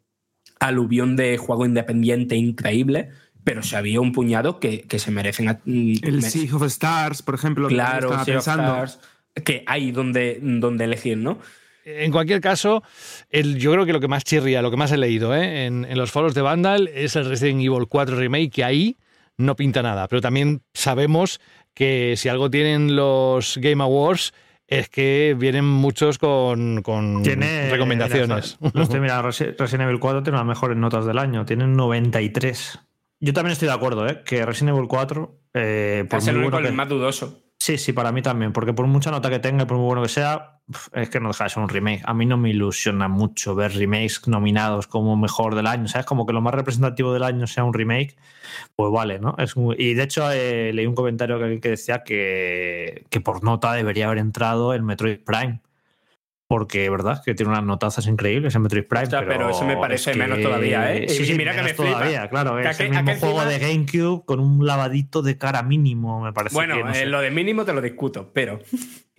aluvión de juego independiente increíble, pero sí había un puñado que, que se merecen. a- mm, El me- Sea of Stars, por ejemplo, que Claro, estaba Sea of pensando. Stars, que hay donde, donde elegir, ¿no? En cualquier caso, el- yo creo que lo que más chirría, lo que más he leído ¿eh? en, en los foros de Vandal es el Resident Evil 4 Remake, que ahí no pinta nada. Pero también sabemos que si algo tienen los Game Awards es que vienen muchos con, con Tiene recomendaciones. Resi- Resident Evil 4 tiene las mejores notas del año, tienen 93. Yo también estoy de acuerdo, ¿eh? que Resident Evil 4, eh, por es el único bueno el que- más dudoso. Sí, sí, para mí también, porque por mucha nota que tenga y por muy bueno que sea, es que no deja de ser un remake. A mí no me ilusiona mucho ver remakes nominados como mejor del año, ¿sabes? Como que lo más representativo del año sea un remake, pues vale, ¿no? Es y de hecho eh, leí un comentario que, que decía que, que por nota debería haber entrado el Metroid Prime. Porque, ¿verdad? Que tiene unas notazas increíbles en Metroid Prime. Hostia, pero eso me parece es menos todavía, ¿eh? Sí, sí, mira que menos me flipa. todavía, claro. Que Es el mismo juego encima- de GameCube con un lavadito de cara mínimo, me parece. Bueno, que, no eh, sé. lo de mínimo te lo discuto, pero.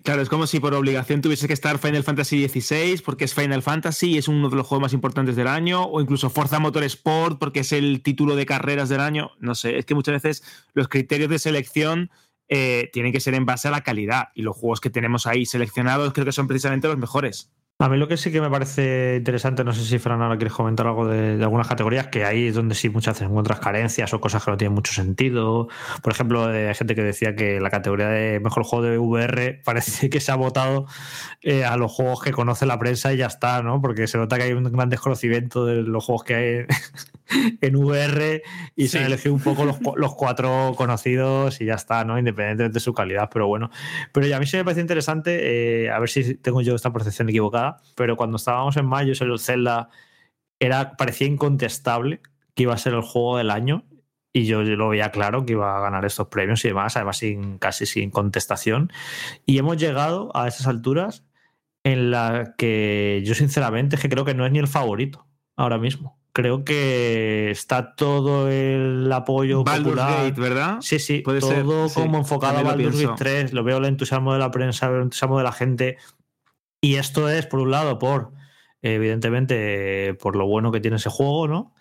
Claro, es como si por obligación tuviese que estar Final Fantasy XVI porque es Final Fantasy y es uno de los juegos más importantes del año, o incluso Forza Motorsport porque es el título de carreras del año. No sé, es que muchas veces los criterios de selección eh, tienen que ser en base a la calidad y los juegos que tenemos ahí seleccionados creo que son precisamente los mejores. A mí lo que sí que me parece interesante, no sé si Fran ahora quieres comentar algo de, de algunas categorías, que ahí es donde sí muchas veces encuentras carencias o cosas que no tienen mucho sentido. Por ejemplo, eh, hay gente que decía que la categoría de mejor juego de VR [laughs] parece que se ha votado eh, a los juegos que conoce la prensa y ya está, ¿no? Porque se nota que hay un gran desconocimiento de los juegos que hay [laughs] en, VR y se han elegido un poco los cuatro conocidos y ya está, ¿no? Independientemente de su calidad, pero bueno. Pero ya a mí sí me parece interesante, eh, a ver si tengo yo esta percepción equivocada, pero cuando estábamos en mayo el Zelda, era, parecía incontestable que iba a ser el juego del año y yo, yo lo veía claro que iba a ganar estos premios y demás, además sin, casi sin contestación. Y hemos llegado a esas alturas en la que yo sinceramente es que creo que no es ni el favorito ahora mismo. creo que está todo el apoyo Baldur's popular. Gate, ¿verdad? Sí, sí, Puede todo ser, sí, como enfocado a Baldur's. Gate 3. Lo veo el entusiasmo de la prensa, el entusiasmo de la gente. Y esto es, por un lado, por, evidentemente, por lo bueno que tiene ese juego, ¿no?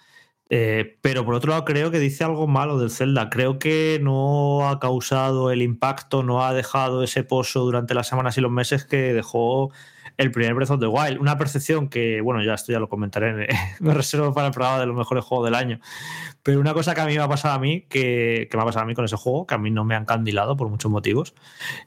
Eh, pero por otro lado, creo que dice algo malo del Zelda. Creo que no ha causado el impacto, no ha dejado ese pozo durante las semanas y los meses que dejó el primer Breath of the Wild. Una percepción que, bueno, ya esto ya lo comentaré, [laughs] me reservo para el programa de los mejores juegos del año. Pero una cosa que a mí me ha pasado a mí, que, que me ha pasado a mí con ese juego, que a mí no me han candilado por muchos motivos,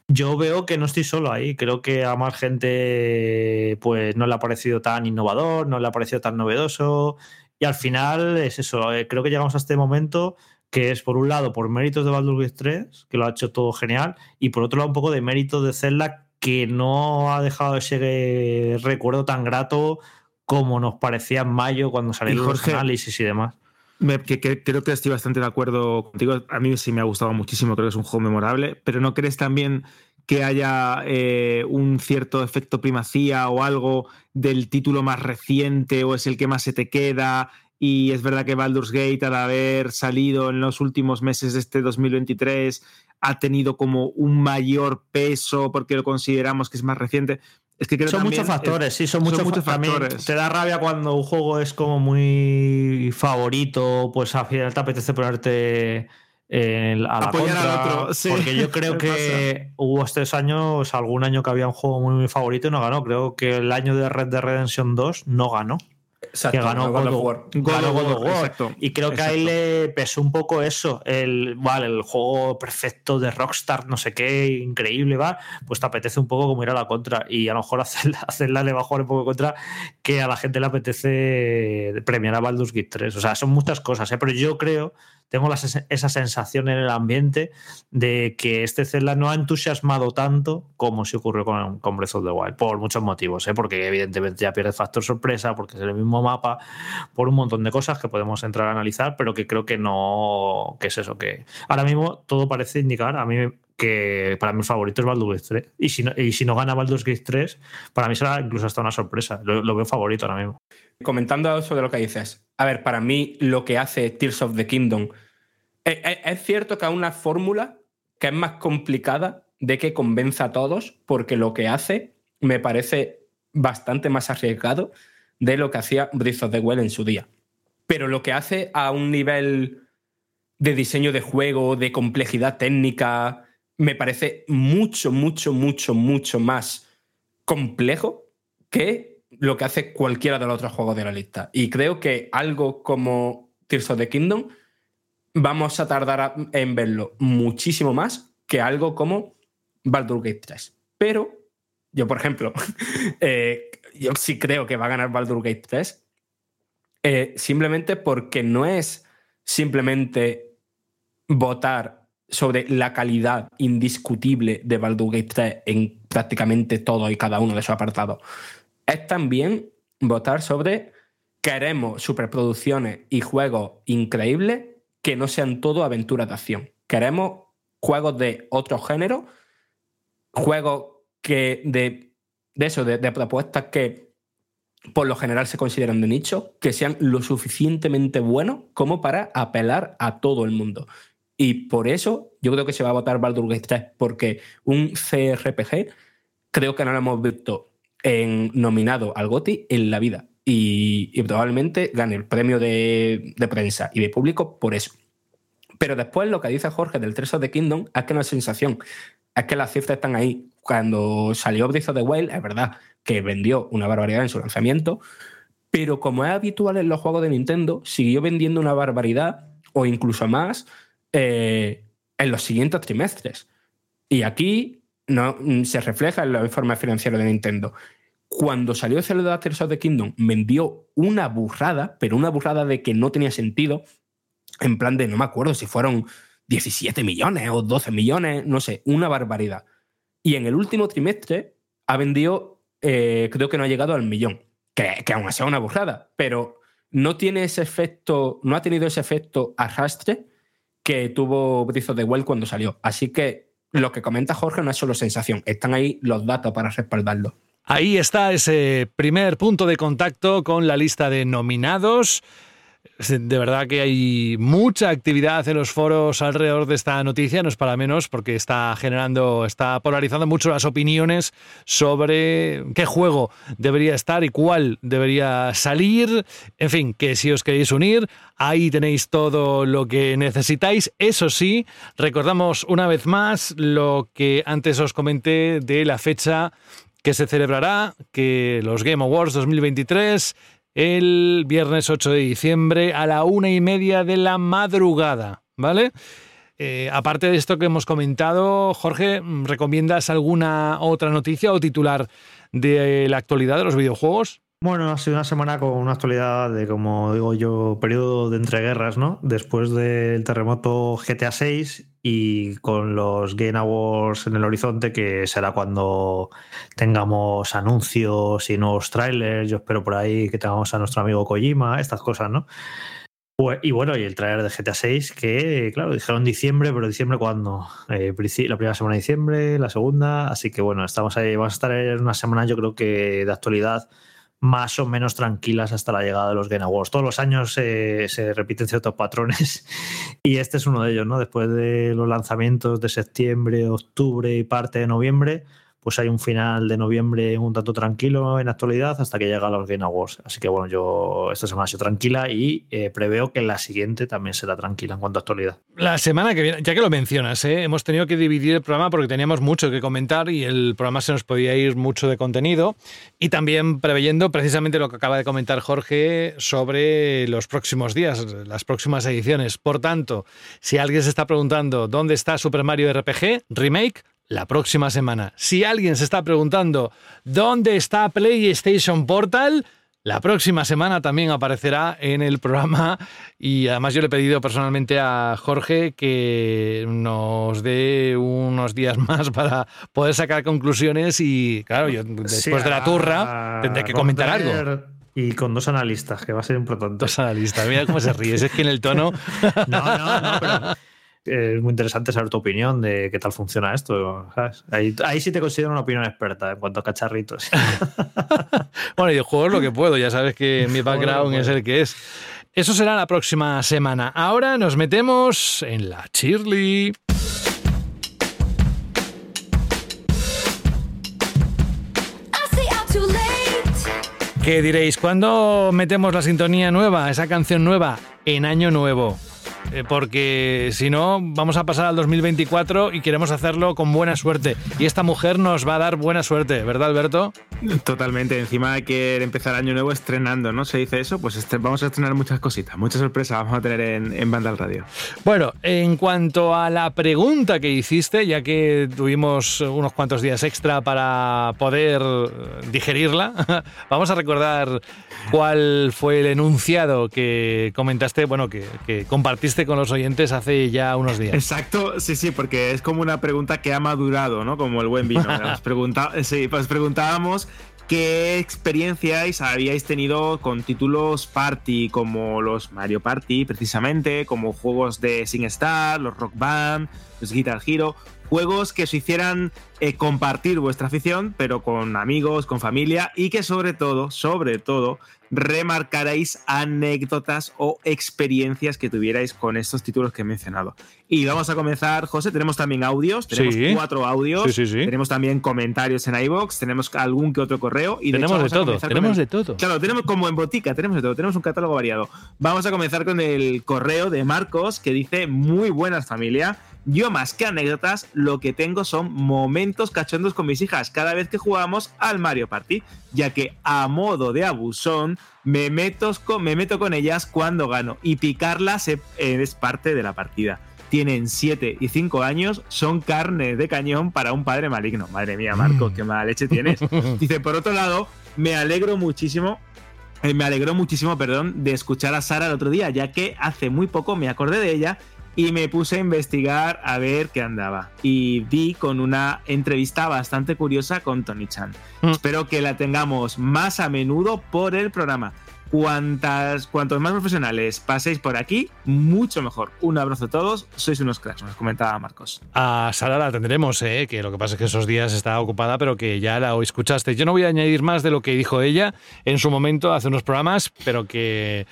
yo veo que no estoy solo ahí. Creo que a más gente pues no le ha parecido tan innovador, no le ha parecido tan novedoso. Y al final es eso, eh, creo que llegamos a este momento que es por un lado por méritos de Baldur's Gate 3, que lo ha hecho todo genial, y por otro lado un poco de méritos de Zelda que no ha dejado ese eh, recuerdo tan grato como nos parecía en mayo cuando salieron los Jorge, análisis y demás. Me- que, que- creo que estoy bastante de acuerdo contigo. A mí sí me ha gustado muchísimo, creo que es un juego memorable, pero ¿no crees también que haya eh, un cierto efecto primacía o algo del título más reciente o es el que más se te queda? Y es verdad que Baldur's Gate, al haber salido en los últimos meses de este 2023, ha tenido como un mayor peso porque lo consideramos que es más reciente. Es que creo son también- muchos factores, sí, son muchos, también factores. Te da rabia cuando un juego es como muy favorito, pues al final te apetece ponerte en- a la Apoyar al contra, otro, sí. Porque yo [laughs] creo que hubo estos años, algún año que había un juego muy, muy favorito y no ganó. Creo que el año de Red Dead Redemption 2 no ganó. Exacto, que ganó God of War. God of War. exacto, Y creo que ahí le pesó un poco eso. El, vale, el juego perfecto de Rockstar, no sé qué, increíble, va. Pues te apetece un poco como ir a la contra. Y a lo mejor hacerla, hacerla le va a jugar un poco contra que a la gente le apetece premiar a Baldur's Gate 3. O sea, son muchas cosas, ¿eh? pero yo creo, tengo la esa sensación en el ambiente de que este Zelda no ha entusiasmado tanto como si ocurrió con, con Breath of the Wild, por muchos motivos, ¿eh? porque evidentemente ya pierde factor sorpresa, porque es el mismo mapa, por un montón de cosas que podemos entrar a analizar, pero que creo que no, que es eso, que ahora mismo todo parece indicar, a mí que para mí el favorito es Baldur's Gate 3, y si no, y si no gana Baldur's Gate 3, para mí será incluso hasta una sorpresa, lo veo favorito ahora mismo. Comentando sobre lo que dices. A ver, para mí lo que hace Tears of the Kingdom. Es, es- es cierto que es una fórmula que es más complicada de que convenza a todos, porque lo que hace me parece bastante más arriesgado de lo que hacía Breath of the Wild en su día. Pero lo que hace a un nivel de diseño de juego, de complejidad técnica, me parece mucho, mucho, mucho, mucho más complejo que lo que hace cualquiera de los otros juegos de la lista. Y creo que algo como Tears of the Kingdom vamos a tardar en verlo muchísimo más que algo como Baldur's Gate 3. Pero yo, por ejemplo, [laughs] eh, yo sí creo que va a ganar Baldur's Gate 3 eh, simplemente porque no es simplemente votar sobre la calidad indiscutible de Baldur's Gate 3 en prácticamente todo y cada uno de sus apartados. Es también votar sobre queremos superproducciones y juegos increíbles que no sean todo aventuras de acción. Queremos juegos de otro género, juegos que de, de eso, de, de propuestas que por lo general se consideran de nicho, que sean lo suficientemente buenos como para apelar a todo el mundo. Y por eso yo creo que se va a votar Baldur's Gate 3, porque un CRPG creo que no lo hemos visto en, nominado al GOTY en la vida. Y, probablemente gane el premio de, de prensa y de público por eso. Pero después lo que dice Jorge del Tears of the Kingdom es que no es sensación. Es que las cifras están ahí. Cuando salió Breath of the Wild, es verdad que vendió una barbaridad en su lanzamiento, pero como es habitual en los juegos de Nintendo, siguió vendiendo una barbaridad o incluso más eh, en los siguientes trimestres. Y aquí no, mm, se refleja en los informes financieros de Nintendo. Cuando salió Zelda Tears of the Kingdom, vendió una burrada, pero una burrada de que no tenía sentido, en plan de, no me acuerdo si fueron 17 millones o 12 millones, no sé, una barbaridad. Y en el último trimestre ha vendido, eh, creo que no ha llegado al millón, que, que aún es una burrada, pero no tiene ese efecto, no ha tenido ese efecto arrastre que tuvo Breath of the Wild cuando salió. Así que lo que comenta Jorge no es solo sensación, están ahí los datos para respaldarlo. Ahí está ese primer punto de contacto con la lista de nominados. De verdad que hay mucha actividad en los foros alrededor de esta noticia, no es para menos, porque está generando, está polarizando mucho las opiniones sobre qué juego debería estar y cuál debería salir. En fin, que si os queréis unir, ahí tenéis todo lo que necesitáis. Eso sí, recordamos una vez más lo que antes os comenté de la fecha que se celebrará, que los Game Awards 2023 el viernes 8 de diciembre a la una y media de la madrugada, ¿vale? Eh, aparte de esto que hemos comentado, Jorge, ¿recomiendas alguna otra noticia o titular de la actualidad de los videojuegos? Bueno, ha sido una semana con una actualidad de, como digo yo, periodo de entreguerras, ¿no? Después del terremoto GTA 6 y con los Game Awards en el horizonte, que será cuando tengamos anuncios y nuevos trailers. Yo espero por ahí que tengamos a nuestro amigo Kojima, estas cosas, ¿no? Pues- Y bueno, y el trailer de GTA 6, que claro, dijeron diciembre, pero diciembre cuándo? Eh, la primera semana de diciembre, la segunda, así que bueno, estamos ahí, vamos a estar en una semana yo creo que de actualidad más o menos tranquilas hasta la llegada de los Game Awards. Todos los años eh, se repiten ciertos patrones [laughs] y este es uno de ellos, ¿no? Después de los lanzamientos de septiembre, octubre y parte de noviembre, pues hay un final de noviembre un tanto tranquilo en actualidad hasta que llega los Game Awards. Así que bueno, yo esta semana ha sido tranquila y eh, preveo que la siguiente también será tranquila en cuanto a actualidad. La semana que viene, ya que lo mencionas, ¿eh? hemos tenido que dividir el programa porque teníamos mucho que comentar y el programa se nos podía ir mucho de contenido. Y también preveyendo precisamente lo que acaba de comentar Jorge sobre los próximos días, las próximas ediciones. Por tanto, si alguien se está preguntando dónde está Super Mario RPG Remake, la próxima semana. Si alguien se está preguntando dónde está PlayStation Portal, la próxima semana también aparecerá en el programa y además yo le he pedido personalmente a Jorge que nos dé unos días más para poder sacar conclusiones y claro, yo después Sí, de la turra tendré que comentar algo. Y con dos analistas, que va a ser importante. Dos analistas, mira cómo se ríe, es que en el tono... [laughs] No, no, no, pero es muy interesante saber tu opinión de qué tal funciona esto. ¿sabes? Ahí, ahí sí te considero una opinión experta en cuanto a cacharritos. [laughs] Bueno, y de juegos lo que puedo, ya sabes que [laughs] mi background es el que es. Eso será la próxima semana. Ahora nos metemos en la Shirley. ¿Qué diréis? ¿Cuándo metemos la sintonía nueva, esa canción nueva? En año nuevo. Eh, Porque si no, vamos a pasar al 2024 y queremos hacerlo con buena suerte. Y esta mujer nos va a dar buena suerte, ¿verdad, Alberto? Totalmente. Encima hay que empezar año nuevo estrenando, ¿no? Se dice eso. Pues este- vamos a estrenar muchas cositas, muchas sorpresas vamos a tener en, en Banda al Radio. Bueno, en cuanto a la pregunta que hiciste, ya que tuvimos unos cuantos días extra para poder digerirla, [laughs] vamos a recordar cuál fue el enunciado que comentaste, bueno, que, que compartiste con los oyentes hace ya unos días. Exacto, sí, sí, porque es como una pregunta que ha madurado, ¿no? Como el buen vino. [laughs] Os, pregunta- sí, pues preguntábamos qué experiencias habíais tenido con títulos party, como los Mario Party, precisamente, como juegos de SingStar, los Rock Band, los Guitar Hero, juegos que os hicieran eh, compartir vuestra afición, pero con amigos, con familia, y que sobre todo, sobre todo, remarcarais anécdotas o experiencias que tuvierais con estos títulos que he mencionado. Y vamos a comenzar, José, tenemos también audios, tenemos Sí. cuatro audios, Sí, sí, sí. tenemos también comentarios en iBox, tenemos algún que otro correo y Tenemos hecho, de todo, tenemos el- de todo. Claro, tenemos como en botica, tenemos de todo, tenemos un catálogo variado. Vamos a comenzar con el correo de Marcos que dice, muy buenas familia. Yo más que anécdotas, lo que tengo son momentos cachondos con mis hijas cada vez que jugamos al Mario Party, ya que a modo de abusón me meto con, me meto con ellas cuando gano y picarlas es parte de la partida. Tienen 7 y 5 años, son carne de cañón para un padre maligno. Madre mía, Marcos, qué mala leche tienes. [laughs] Dice, por otro lado, me alegro muchísimo eh, me alegró muchísimo, perdón, de escuchar a Sara el otro día, ya que hace muy poco me acordé de ella y me puse a investigar a ver qué andaba. Y di con una entrevista bastante curiosa con Tony Chan. Mm. Espero que la tengamos más a menudo por el programa. Cuantas, cuantos más profesionales paséis por aquí, mucho mejor. Un abrazo a todos, sois unos cracks, nos comentaba Marcos. A Sara la tendremos, ¿eh? que lo que pasa es que esos días está ocupada, pero que ya la escuchaste. Yo no voy a añadir más de lo que dijo ella en su momento hace unos programas, pero que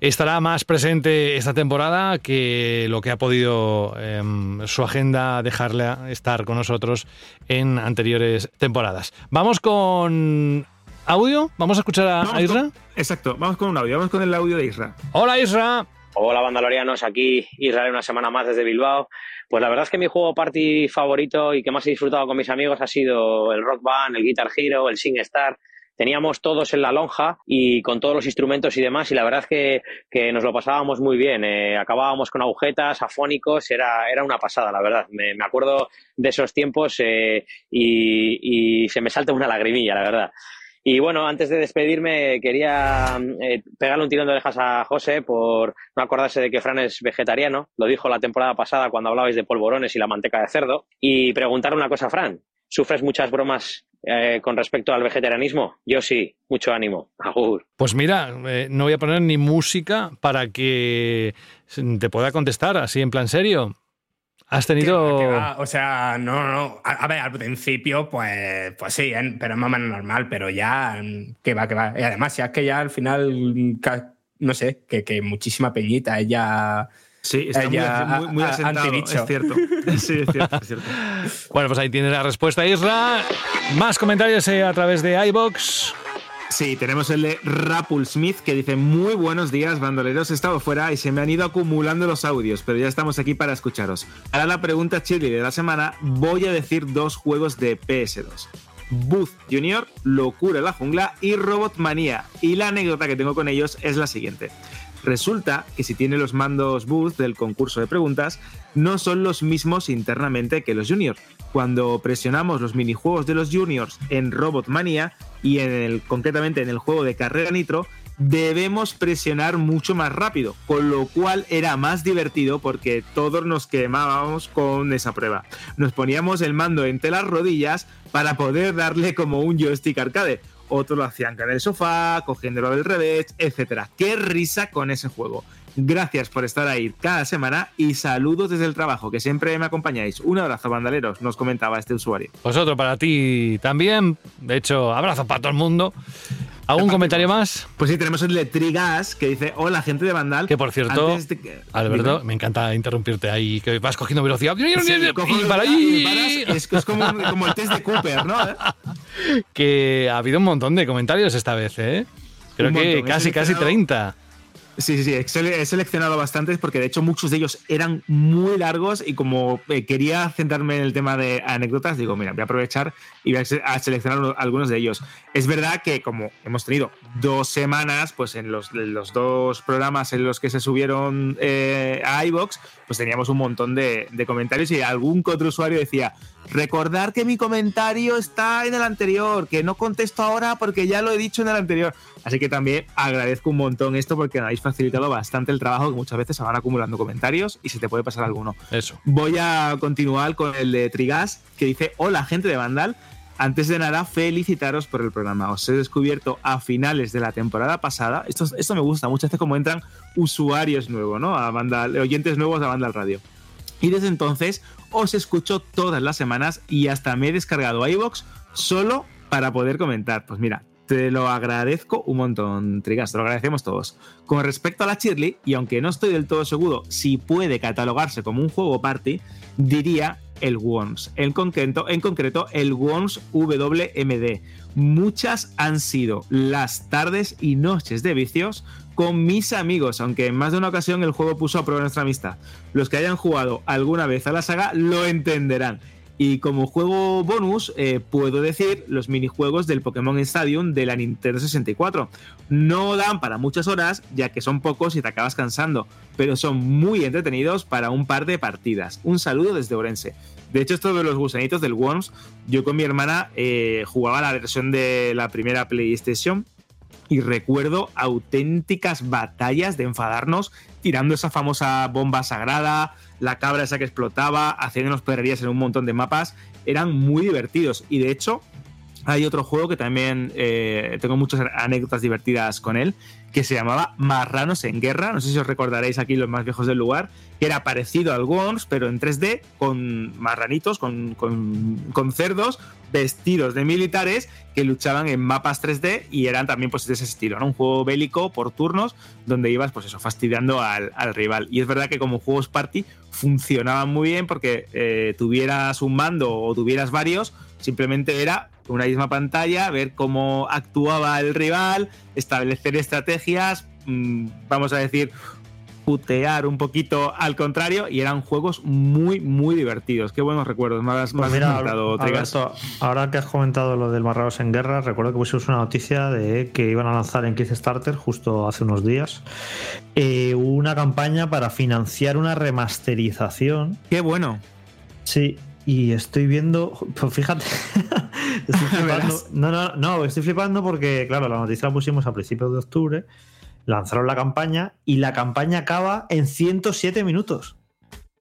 estará más presente esta temporada que lo que ha podido em, su agenda dejarle estar con nosotros en anteriores temporadas. Vamos con audio, vamos a escuchar a, a Isra. con- exacto, vamos con un audio, vamos con el audio de Isra. Hola Isra. Hola Bandalorianos, aquí Israel una semana más desde Bilbao. Pues la verdad es que mi juego party favorito y que más he disfrutado con mis amigos ha sido el Rock Band, el Guitar Hero, el Sing Star. Teníamos todos en la lonja y con todos los instrumentos y demás y la verdad es que, que nos lo pasábamos muy bien. Eh, acabábamos con agujetas, afónicos, era, era una pasada, la verdad. Me, me acuerdo de esos tiempos eh, y, y se me salta una lagrimilla, la verdad. Y bueno, antes de despedirme, quería eh, pegarle un tirón de orejas a José por no acordarse de que Fran es vegetariano. Lo dijo la temporada pasada cuando hablabais de polvorones y la manteca de cerdo. Y preguntarle una cosa, Fran. ¿Sufres muchas bromas eh, con respecto al vegetarianismo? Yo sí, mucho ánimo. Pues mira, eh, no voy a poner ni música para que te pueda contestar así en plan serio. Has tenido... Que va, o sea, no, no. A, a ver, al principio, pues, pues sí, ¿eh? pero es más o menos normal, pero ya, que va, que va. Y además, ya es que ya al final, no sé, que, que muchísima peñita, ella. Sí, está muy- ella muy, muy a- asentado, es cierto. [laughs] Sí, es cierto, es cierto. Bueno, pues ahí tienes la respuesta, Isra. Más comentarios eh, a través de iBox. Sí, tenemos el de Rapul Smith que dice muy buenos días, bandoleros. He estado fuera y se me han ido acumulando los audios, pero ya estamos aquí para escucharos. Ahora la pregunta chili de la semana, voy a decir dos juegos de PS2. Booth Junior, Locura en la Jungla y Robot Manía. Y la anécdota que tengo con ellos es la siguiente. Resulta que si tiene los mandos Booth del concurso de preguntas, no son los mismos internamente que los Juniors. Cuando presionamos los minijuegos de los Juniors en Robot Manía y en el, concretamente en el juego de carrera Nitro, debemos presionar mucho más rápido, con lo cual era más divertido porque todos nos quemábamos con esa prueba. Nos poníamos el mando entre las rodillas para poder darle como un joystick arcade. Otros lo hacían con el sofá, cogiéndolo del revés, etc. ¡Qué risa con ese juego! Gracias por estar ahí cada semana y saludos desde el trabajo, que siempre me acompañáis. Un abrazo, bandaleros, nos comentaba este usuario. Pues otro para ti también. De hecho, abrazo para todo el mundo. ¿Algún comentario más? Pues sí, tenemos el de Trigas que dice: Hola, gente de Vandal. Que por cierto, de Alberto, Dime. me encanta interrumpirte ahí, que vas cogiendo velocidad. Sí, y para ahí. y paras, es, es como, como el test de Cooper, ¿no? [laughs] Que ha habido un montón de comentarios esta vez, ¿eh? Creo Un que montón, casi, casi seleccionado- 30. Sí, sí, sí. He sele- he seleccionado bastantes porque de hecho muchos de ellos eran muy largos y como eh, quería centrarme en el tema de anécdotas, digo, mira, voy a aprovechar y voy a se- a seleccionar uno- algunos de ellos. Es verdad que como hemos tenido dos semanas, pues en los, los dos programas en los que se subieron eh, a iBox, pues teníamos un montón de, comentarios y algún otro usuario decía, recordar que mi comentario está en el anterior, que no contesto ahora porque ya lo he dicho en el anterior. Así que también agradezco un montón esto porque me habéis facilitado bastante el trabajo, que muchas veces se van acumulando comentarios y se te puede pasar alguno. Eso. Voy a continuar con el de Trigas, que dice, hola gente de Vandal. Antes de nada, felicitaros por el programa. Os he descubierto a finales de la temporada pasada. Esto, esto me gusta, muchas veces como entran usuarios nuevos, ¿no? A Vandal, oyentes nuevos a Vandal Radio. Y desde entonces os escucho todas las semanas y hasta me he descargado iVox solo para poder comentar. Pues mira, te lo agradezco un montón, Trigas, te lo agradecemos todos. Con respecto a la Shirley, y aunque no estoy del todo seguro si puede catalogarse como un juego party, diría el Worms. En concreto, en concreto el Worms WMD. Muchas han sido las tardes y noches de vicios con mis amigos, aunque en más de una ocasión el juego puso a prueba nuestra amistad. Los que hayan jugado alguna vez a la saga lo entenderán. Y como juego bonus, eh, puedo decir los minijuegos del Pokémon Stadium de la Nintendo 64. No dan para muchas horas, ya que son pocos y te acabas cansando, pero son muy entretenidos para un par de partidas. Un saludo desde Orense. De hecho, esto de los gusanitos del Worms, yo con mi hermana eh, jugaba la versión de la primera PlayStation y recuerdo auténticas batallas de enfadarnos tirando esa famosa bomba sagrada, la cabra esa que explotaba, haciéndonos perrerías en un montón de mapas. Eran muy divertidos y de hecho hay otro juego que también eh, tengo muchas anécdotas divertidas con él, que se llamaba Marranos en Guerra. No sé si os recordaréis aquí los más viejos del lugar, que era parecido al Worms, pero en 3D, con marranitos, con, con- cerdos, vestidos de militares que luchaban en mapas 3D y eran también pues de ese estilo, ¿no? Un juego bélico por turnos donde ibas pues eso, fastidiando al, al rival. Y es verdad que como juegos party funcionaban muy bien porque eh, tuvieras un mando o tuvieras varios, simplemente era una misma pantalla, ver cómo actuaba el rival, establecer estrategias, mm, vamos a decir, putear un poquito al contrario y eran juegos muy, muy divertidos. Qué buenos recuerdos. Me has, Pues mira, comentado, Trigas. Alberto, ahora que has comentado lo del Marrados en Guerra, recuerdo que pusimos una noticia de que iban a lanzar en Kickstarter justo hace unos días eh, una campaña para financiar una remasterización. Qué bueno. Sí, y estoy viendo, pues fíjate, [laughs] estoy [laughs] flipando. No, no, no, estoy flipando porque, claro, la noticia la pusimos a principios de octubre, lanzaron la campaña y la campaña acaba en 107 minutos.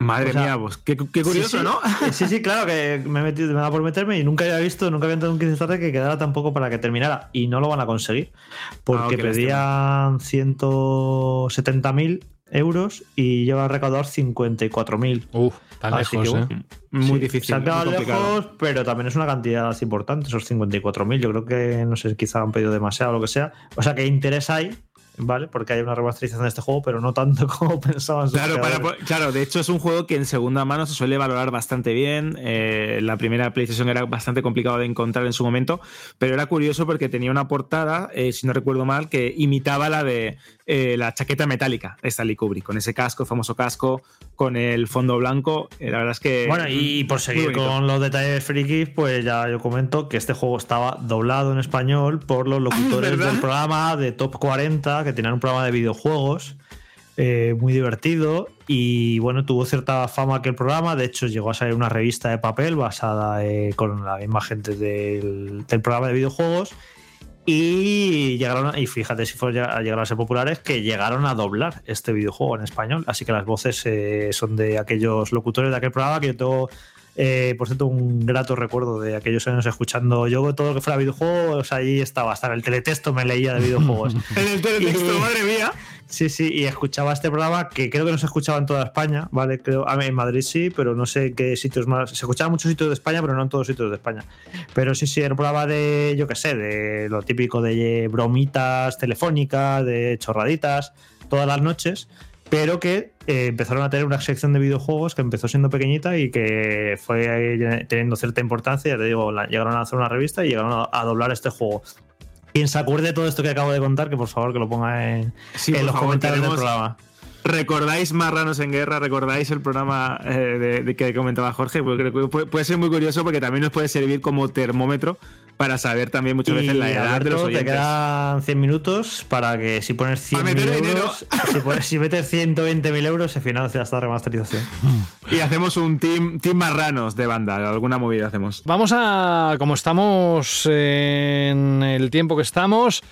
Madre O sea, mía, pues qué, qué curioso, sí, sí. ¿no? Sí, sí, claro, que me he metido, me da por meterme y nunca había visto, nunca había entrado en un Kickstarter que quedara tampoco para que terminara. Y no lo van a conseguir. Porque Ah, pedían 170.000 euros y lleva a recaudar 54.000. Uf, tan Así lejos, que, ¿eh? Muy sí, difícil, Se ha quedado muy complicado. lejos, pero también es una cantidad importante, esos 54.000. Yo creo que, no sé, quizá han pedido demasiado o lo que sea. O sea, que interés hay, ¿vale? Porque hay una remasterización de este juego, pero no tanto [laughs] como pensaban. Claro, para- claro, de hecho es un juego que en segunda mano se suele valorar bastante bien. Eh, la primera PlayStation era bastante complicado de encontrar en su momento, pero era curioso porque tenía una portada, eh, si no recuerdo mal, que imitaba la de eh, la chaqueta metálica de Stanley Kubrick, con ese casco, famoso casco, con el fondo blanco. Eh, la verdad es que. Bueno, y por seguir con los detalles frikis, pues ya yo comento que este juego estaba doblado en español por los [laughs] locutores ¿verdad? del programa de Top 40, que tenían un programa de videojuegos eh, muy divertido. Y bueno, tuvo cierta fama aquel programa. De hecho, llegó a salir una revista de papel basada eh, con la misma gente del, del programa de videojuegos. Y llegaron, a- y fíjate si fueron a llegar a ser populares, que llegaron a doblar este videojuego en español. Así que las voces eh, son de aquellos locutores de aquel programa que yo tengo, eh, por cierto, un grato recuerdo de aquellos años escuchando. Yo todo lo que fuera videojuegos, ahí estaba, hasta en el teletexto me leía de videojuegos. [laughs] En el teletexto, Y- madre mía. Sí, sí, y escuchaba este programa que creo que no se escuchaba en toda España, ¿vale? Creo, a mí en Madrid sí, pero no sé en qué sitios más. Se escuchaba en muchos sitios de España, pero no en todos sitios de España. Pero sí, sí, era un programa de, yo qué sé, de lo típico de bromitas telefónicas, de chorraditas, todas las noches, pero que eh, empezaron a tener una sección de videojuegos que empezó siendo pequeñita y que fue teniendo cierta importancia. Ya te digo, la- llegaron a hacer una revista y llegaron a, a doblar este juego. Quien se acuerde de todo esto que acabo de contar, que por favor que lo ponga en, Sí, en los favor, comentarios del programa. ¿Recordáis Marranos en Guerra? ¿Recordáis el programa eh, de, de que comentaba Jorge? Porque puede ser muy curioso porque también nos puede servir como termómetro para saber también muchas veces la edad de los te oyentes. quedan 100 minutos para que si pones 100 Para meter euros, si, pones, si metes 120.000 euros, se financia esta remasterización. Y hacemos un team, team marranos de banda, alguna movida hacemos. Vamos a, como estamos en el tiempo que estamos,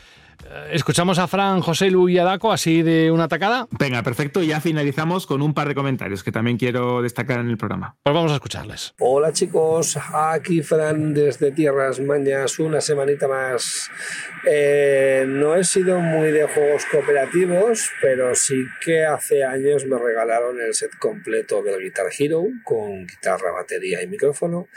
escuchamos a Fran, José Lu y Adaco así de una tacada. Venga, perfecto. Ya finalizamos con un par de comentarios que también quiero destacar en el programa. Pues vamos a escucharles. Hola chicos, aquí Fran desde Tierras Mañas, una semanita más. Eh, no he sido muy de juegos cooperativos, pero sí que hace años me regalaron el set completo del Guitar Hero con guitarra, batería y micrófono.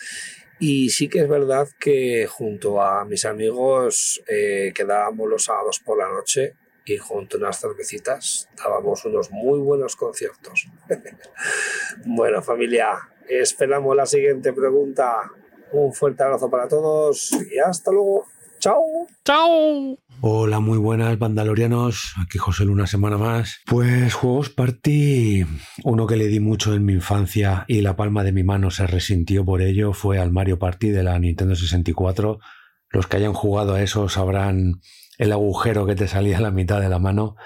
Y sí que es verdad que junto a mis amigos eh, quedábamos los sábados por la noche y junto a unas cervecitas dábamos unos muy buenos conciertos. [laughs] bueno, familia, esperamos la siguiente pregunta. Un fuerte abrazo para todos y hasta luego. Chao. Chao. Hola, muy buenas, Bandalorianos. Aquí José una semana más. Pues Juegos Party, uno que le di mucho en mi infancia y la palma de mi mano se resintió por ello fue al Mario Party de la Nintendo 64. Los que hayan jugado a eso sabrán el agujero que te salía a la mitad de la mano.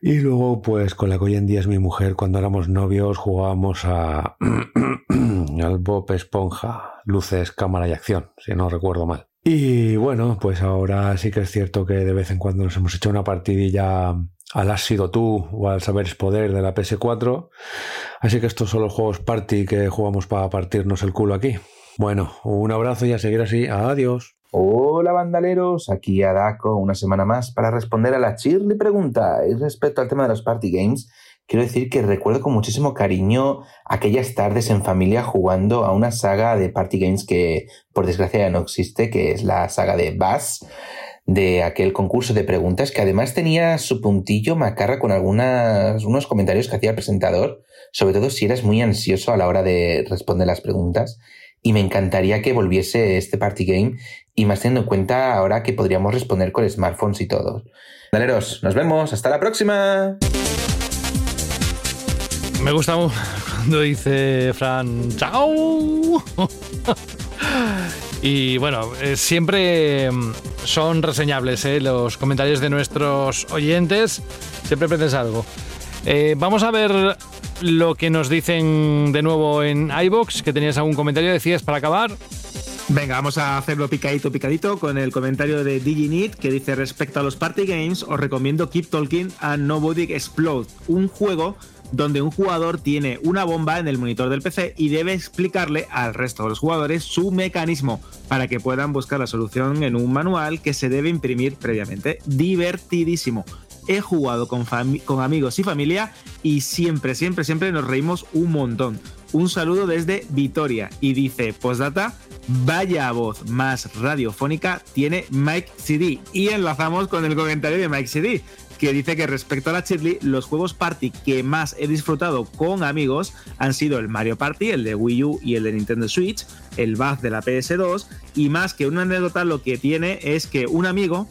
Y luego, pues con la que hoy en día es mi mujer, cuando éramos novios jugábamos a [clears throat] al Bob Esponja, luces, cámara y acción, si no recuerdo mal. Y bueno, pues ahora sí que es cierto que de vez en cuando nos hemos hecho una partidilla al Has sido tú o al Saber Poder de la PS4. Así que estos son los juegos party que jugamos para partirnos el culo aquí. Bueno, un abrazo y a seguir así. Adiós. Hola bandaleros, aquí Adako una semana más para responder a la Chirly pregunta. Y respecto al tema de los party games, quiero decir que recuerdo con muchísimo cariño aquellas tardes en familia jugando a una saga de party games que por desgracia no existe, que es la saga de Bass, de aquel concurso de preguntas que además tenía su puntillo macarra con algunas, unos comentarios que hacía el presentador, sobre todo si eras muy ansioso a la hora de responder las preguntas. Y me encantaría que volviese este party game y más teniendo en cuenta ahora que podríamos responder con smartphones y todo. Daleros, nos vemos, hasta la próxima. Me gusta cuando dice Fran, chao. [laughs] Y bueno, eh, siempre mm, son reseñables eh, los comentarios de nuestros oyentes. Siempre aprendes algo. Eh, vamos a ver lo que nos dicen de nuevo en iBox, que tenías algún comentario, decías para acabar. Venga, vamos a hacerlo picadito, picadito con el comentario de DigiNit que dice respecto a los party games os recomiendo Keep Talking and Nobody Explode, un juego donde un jugador tiene una bomba en el monitor del PC y debe explicarle al resto de los jugadores su mecanismo para que puedan buscar la solución en un manual que se debe imprimir previamente. Divertidísimo. He jugado con, con amigos y familia y siempre, siempre, siempre nos reímos un montón. Un saludo desde Vitoria y dice, postdata, vaya voz más radiofónica tiene Mike CD. Y enlazamos con el comentario de Mike CD, que dice que respecto a la Chirly, los juegos party que más he disfrutado con amigos han sido el Mario Party, el de Wii U y el de Nintendo Switch, el Buzz de la PS2, y más que una anécdota lo que tiene es que un amigo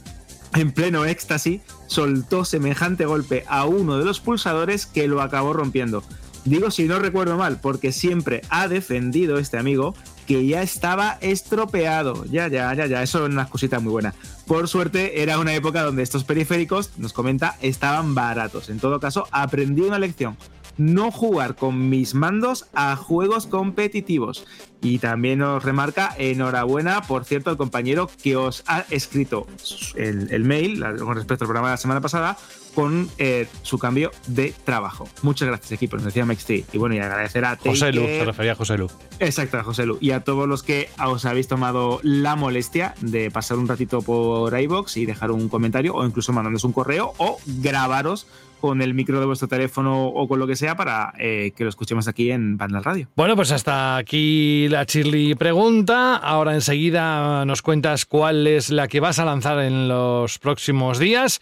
en pleno éxtasis, soltó semejante golpe a uno de los pulsadores que lo acabó rompiendo. Digo si no recuerdo mal, porque siempre ha defendido este amigo que ya estaba estropeado. Ya, ya, ya, ya, eso es una cosita muy buena. Por suerte, era una época donde estos periféricos, nos comenta, estaban baratos. En todo caso, aprendí una lección. No jugar con mis mandos a juegos competitivos. Y también os remarca, enhorabuena, por cierto, al compañero que os ha escrito el, el mail con respecto al programa de la semana pasada con eh, su cambio de trabajo. Muchas gracias, equipo, nos decía MXT. Y bueno, y agradecer a José Lu, se refería a José Lu. Exacto, José Lu. Y a todos los que os habéis tomado la molestia de pasar un ratito por iBox y dejar un comentario o incluso mandarnos un correo o grabaros con el micro de vuestro teléfono o con lo que sea para eh, que lo escuchemos aquí en Bandal Radio. Bueno, pues hasta aquí la Shirley pregunta. Ahora enseguida nos cuentas cuál es la que vas a lanzar en los próximos días.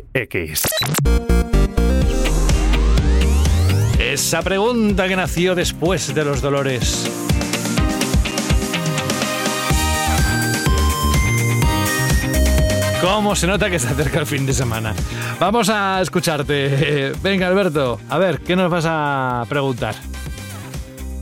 CEX. Esa pregunta que nació después de los dolores. ¿Cómo se nota que se acerca el fin de semana? Vamos a escucharte. Venga, Alberto, a ver, ¿qué nos vas a preguntar?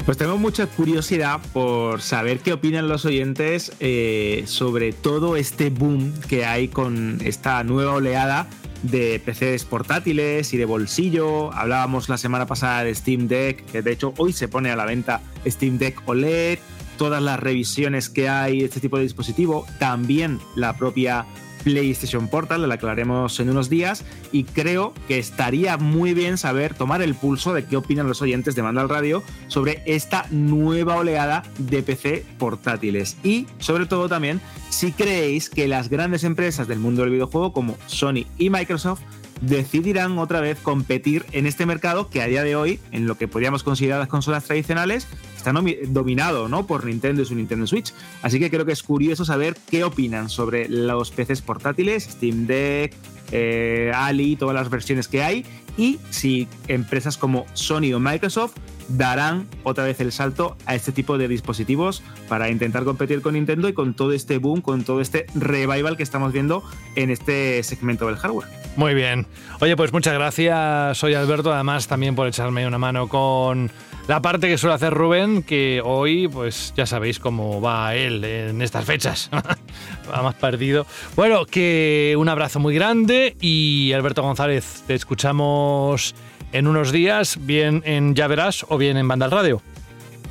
Pues tengo mucha curiosidad por saber qué opinan los oyentes eh, sobre todo este boom que hay con esta nueva oleada de PCs portátiles y de bolsillo. Hablábamos la semana pasada de Steam Deck, que de hecho hoy se pone a la venta Steam Deck OLED, todas las revisiones que hay de este tipo de dispositivo, también la propia PlayStation Portal, la que hablaremos en unos días, y creo que estaría muy bien saber, tomar el pulso de qué opinan los oyentes de Manda al Radio sobre esta nueva oleada de PC portátiles. Y sobre todo también, si creéis que las grandes empresas del mundo del videojuego como Sony y Microsoft decidirán otra vez competir en este mercado que a día de hoy, en lo que podríamos considerar las consolas tradicionales, está dominado ¿no? por Nintendo y su Nintendo Switch. Así que creo que es curioso saber qué opinan sobre los PCs portátiles, Steam Deck, eh, Ali, todas las versiones que hay, y si empresas como Sony o Microsoft darán otra vez el salto a este tipo de dispositivos para intentar competir con Nintendo y con todo este boom, con todo este revival que estamos viendo en este segmento del hardware. Muy bien. Oye, pues muchas gracias. Soy Alberto, además también por echarme una mano con la parte que suele hacer Rubén, que hoy, pues ya sabéis cómo va él en estas fechas. [laughs] va más perdido. Bueno, que un abrazo muy grande y Alberto González, te escuchamos en unos días, bien en Ya Verás o bien en Banda Radio.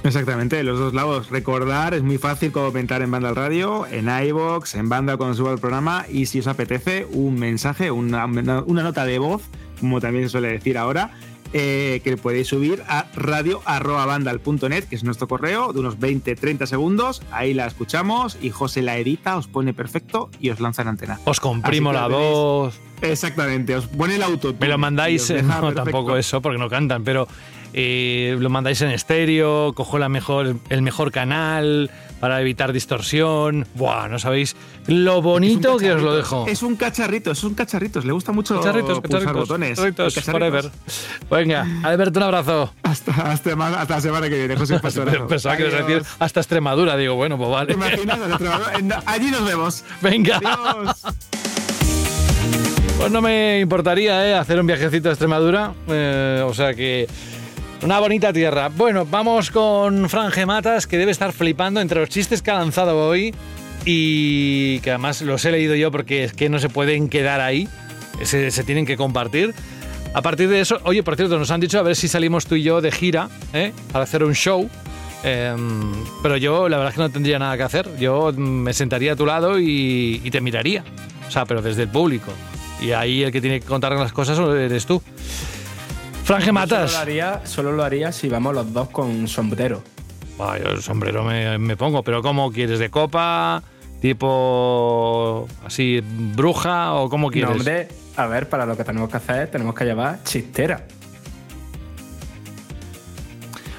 Exactamente, los dos lados. Recordar, es muy fácil comentar en Banda Radio, en iBox, en Banda cuando suba el programa y si os apetece, un mensaje, una, una nota de voz, como también se suele decir ahora, eh, que podéis subir a radio.bandal.net, que es nuestro correo, de unos 20-30 segundos. Ahí la escuchamos y José la edita, os pone perfecto y os lanza en antena. Os comprimo la voz. Exactamente, os pone el auto. Me lo mandáis, no, tampoco eso, porque no cantan, pero eh, lo mandáis en estéreo, cojo la mejor, el mejor canal para evitar distorsión. Buah, no sabéis lo bonito que os lo dejo. Es un cacharrito, es un cacharrito. Le gusta mucho Cacharritos, pulsar cacharritos, botones. cacharritos, Cacharritos. forever. Venga, Alberto, un abrazo. Hasta, hasta, hasta la semana que viene, José [laughs] Pastorazo. Pensaba que ibas a Adiós. decir hasta Extremadura. Digo, bueno, pues vale. ¿Te imaginas? Allí nos vemos. Venga. Adiós. Pues no me importaría ¿eh? hacer un viajecito a Extremadura. eh, o sea que. Una bonita tierra. Bueno, vamos con Fran Gematas, que debe estar flipando entre los chistes que ha lanzado hoy y que además los he leído yo porque es que no se pueden quedar ahí, se, se tienen que compartir. A partir de eso, oye, por cierto, nos han dicho a ver si salimos tú y yo de gira ¿eh? para hacer un show. Em, pero yo la verdad es que no tendría nada que hacer. Yo mm, me sentaría a tu lado y, y te miraría. O sea, pero desde el público. Y ahí el que tiene que contar las cosas eres tú. Franje Matas. Solo lo, haría, solo lo haría si vamos los dos con sombrero. Ay, el sombrero me, me pongo, pero ¿cómo quieres? ¿De copa? ¿Tipo así bruja o cómo No, quieres? hombre, a ver, para lo que tenemos que hacer, tenemos que llevar chistera.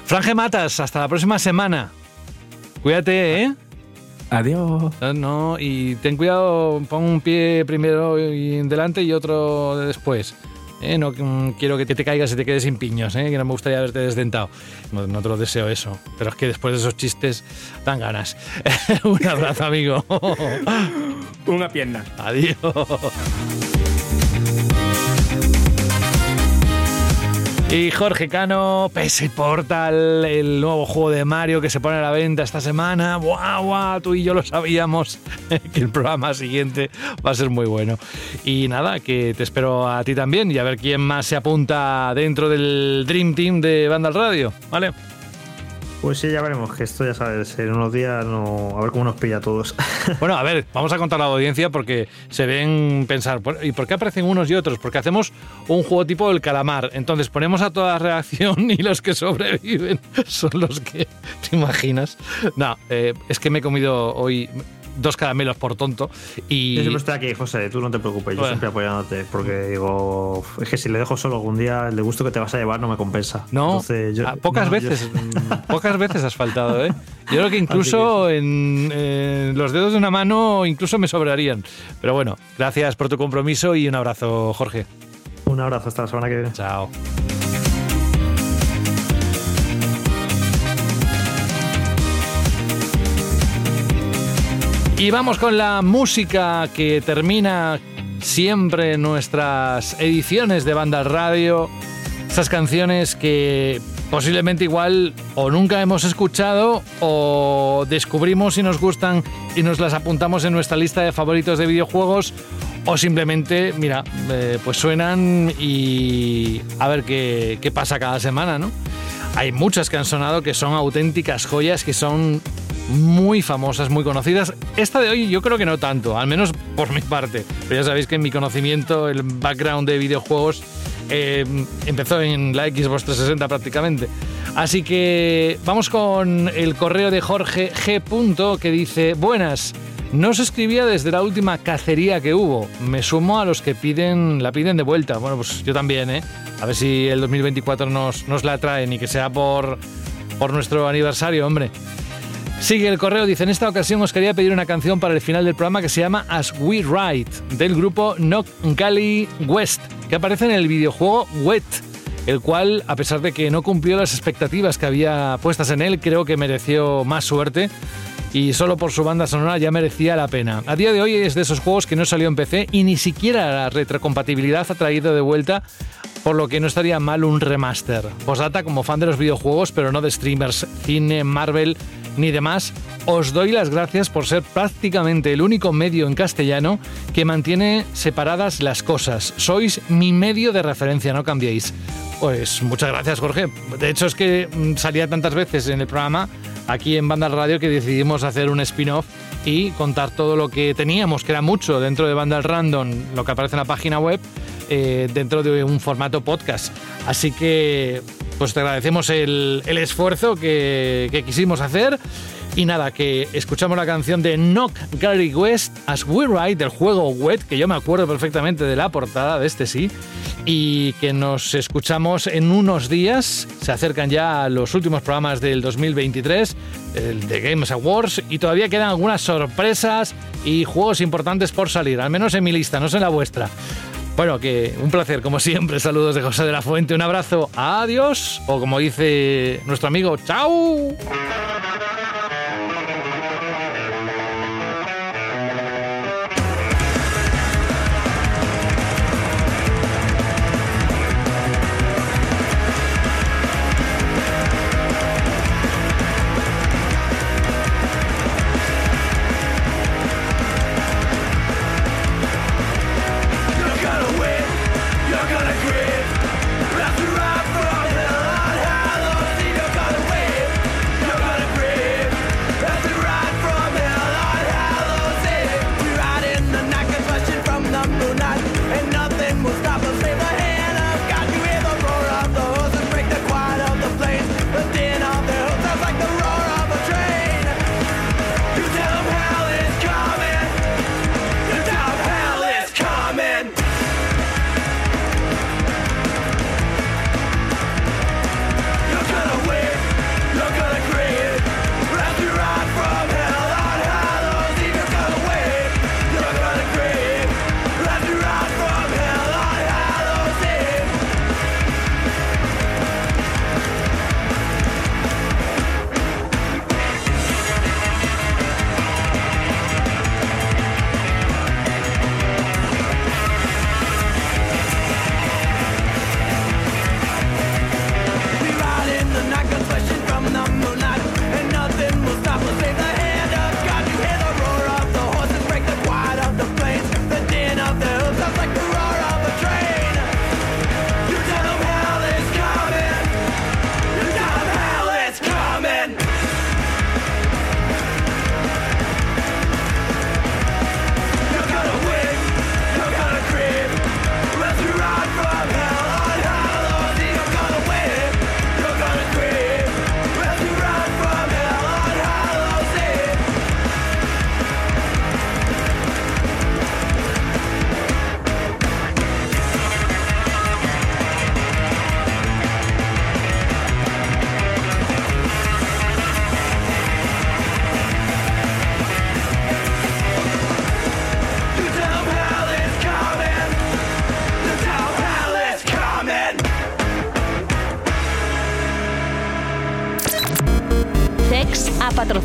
Franje Matas, hasta la próxima semana. Cuídate, ¿eh? Adiós. No, y ten cuidado, pon un pie primero y delante y otro después. ¿Eh? No mm, quiero que te caigas y te quedes sin piños, ¿eh? que no me gustaría verte desdentado. No, no te lo deseo eso, pero es que después de esos chistes dan ganas. [laughs] un abrazo, amigo. [laughs] Una pierna. Adiós. Y Jorge Cano, PS Portal, el nuevo juego de Mario que se pone a la venta esta semana. ¡Guau, guau! Tú y yo lo sabíamos [laughs] que el programa siguiente va a ser muy bueno. Y nada, que te espero a ti también y a ver quién más se apunta dentro del Dream Team de Banda al Radio, ¿vale? Pues sí, ya veremos, que esto ya sabes, en unos días no. A ver cómo nos pilla a todos. [laughs] Bueno, a ver, vamos a contar a la audiencia porque se ven pensar, ¿por- ¿y por qué aparecen unos y otros? Porque hacemos un juego tipo el calamar. Entonces ponemos a toda reacción [laughs] y los que sobreviven [laughs] son los que te imaginas. No, eh, es que me he comido hoy dos caramelos por tonto y... Yo siempre estoy aquí, José, tú no te preocupes, yo Bueno. siempre apoyándote, porque digo, es que si le dejo solo algún día, el de gusto que te vas a llevar no me compensa. No, Entonces, yo- ah, pocas no, veces, [laughs] pocas veces has faltado, ¿eh? Yo creo que incluso en, en los dedos de una mano incluso me sobrarían. Pero bueno, gracias por tu compromiso y un abrazo, Jorge. Un abrazo, hasta la semana que viene. Chao. Y vamos con la música que termina siempre nuestras ediciones de Banda Radio. Esas canciones que posiblemente igual o nunca hemos escuchado o descubrimos y nos gustan y nos las apuntamos en nuestra lista de favoritos de videojuegos o simplemente, mira, eh, pues suenan y a ver qué, qué pasa cada semana, ¿no? Hay muchas que han sonado que son auténticas joyas, que son muy famosas, muy conocidas. Esta de hoy yo creo que no tanto, al menos por mi parte. Pero ya sabéis que en mi conocimiento, el background de videojuegos eh, empezó en la Xbox 360 prácticamente. Así que vamos con el correo de Jorge G. Que dice, buenas. No se escribía desde la última cacería que hubo. Me sumo a los que piden, la piden de vuelta. Bueno, pues yo también, ¿eh? A ver si el 2024 nos, nos la traen y que sea por, por nuestro aniversario, hombre. Sigue el correo, dice, en esta ocasión os quería pedir una canción para el final del programa que se llama As We Ride, del grupo Knock Galley West, que aparece en el videojuego Wet, el cual, a pesar de que no cumplió las expectativas que había puestas en él, creo que mereció más suerte y solo por su banda sonora ya merecía la pena. A día de hoy es de esos juegos que no salió en PC y ni siquiera la retrocompatibilidad ha traído de vuelta, por lo que no estaría mal un remaster. Posdata, como fan de los videojuegos, pero no de streamers, cine, Marvel ni demás, os doy las gracias por ser prácticamente el único medio en castellano que mantiene separadas las cosas. Sois mi medio de referencia, no cambiéis. Pues muchas gracias, Jorge. De hecho, es que mm, salía tantas veces en el programa aquí en Banda Radio que decidimos hacer un spin-off y contar todo lo que teníamos, que era mucho dentro de Banda Random, lo que aparece en la página web, eh, dentro de un formato podcast. Así que, pues te agradecemos el, esfuerzo que, que quisimos hacer. Y nada, que escuchamos la canción de Knock Gary West as We Ride del juego Wet, que yo me acuerdo perfectamente de la portada de este sí, y que nos escuchamos en unos días. Se acercan ya los últimos programas del 2023, el de Games Awards, y todavía quedan algunas sorpresas y juegos importantes por salir, al menos en mi lista, no sé en la vuestra. Bueno, que un placer, como siempre. Saludos de José de la Fuente. Un abrazo. Adiós. O como dice nuestro amigo, chao.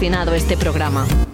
Patrocinado este programa.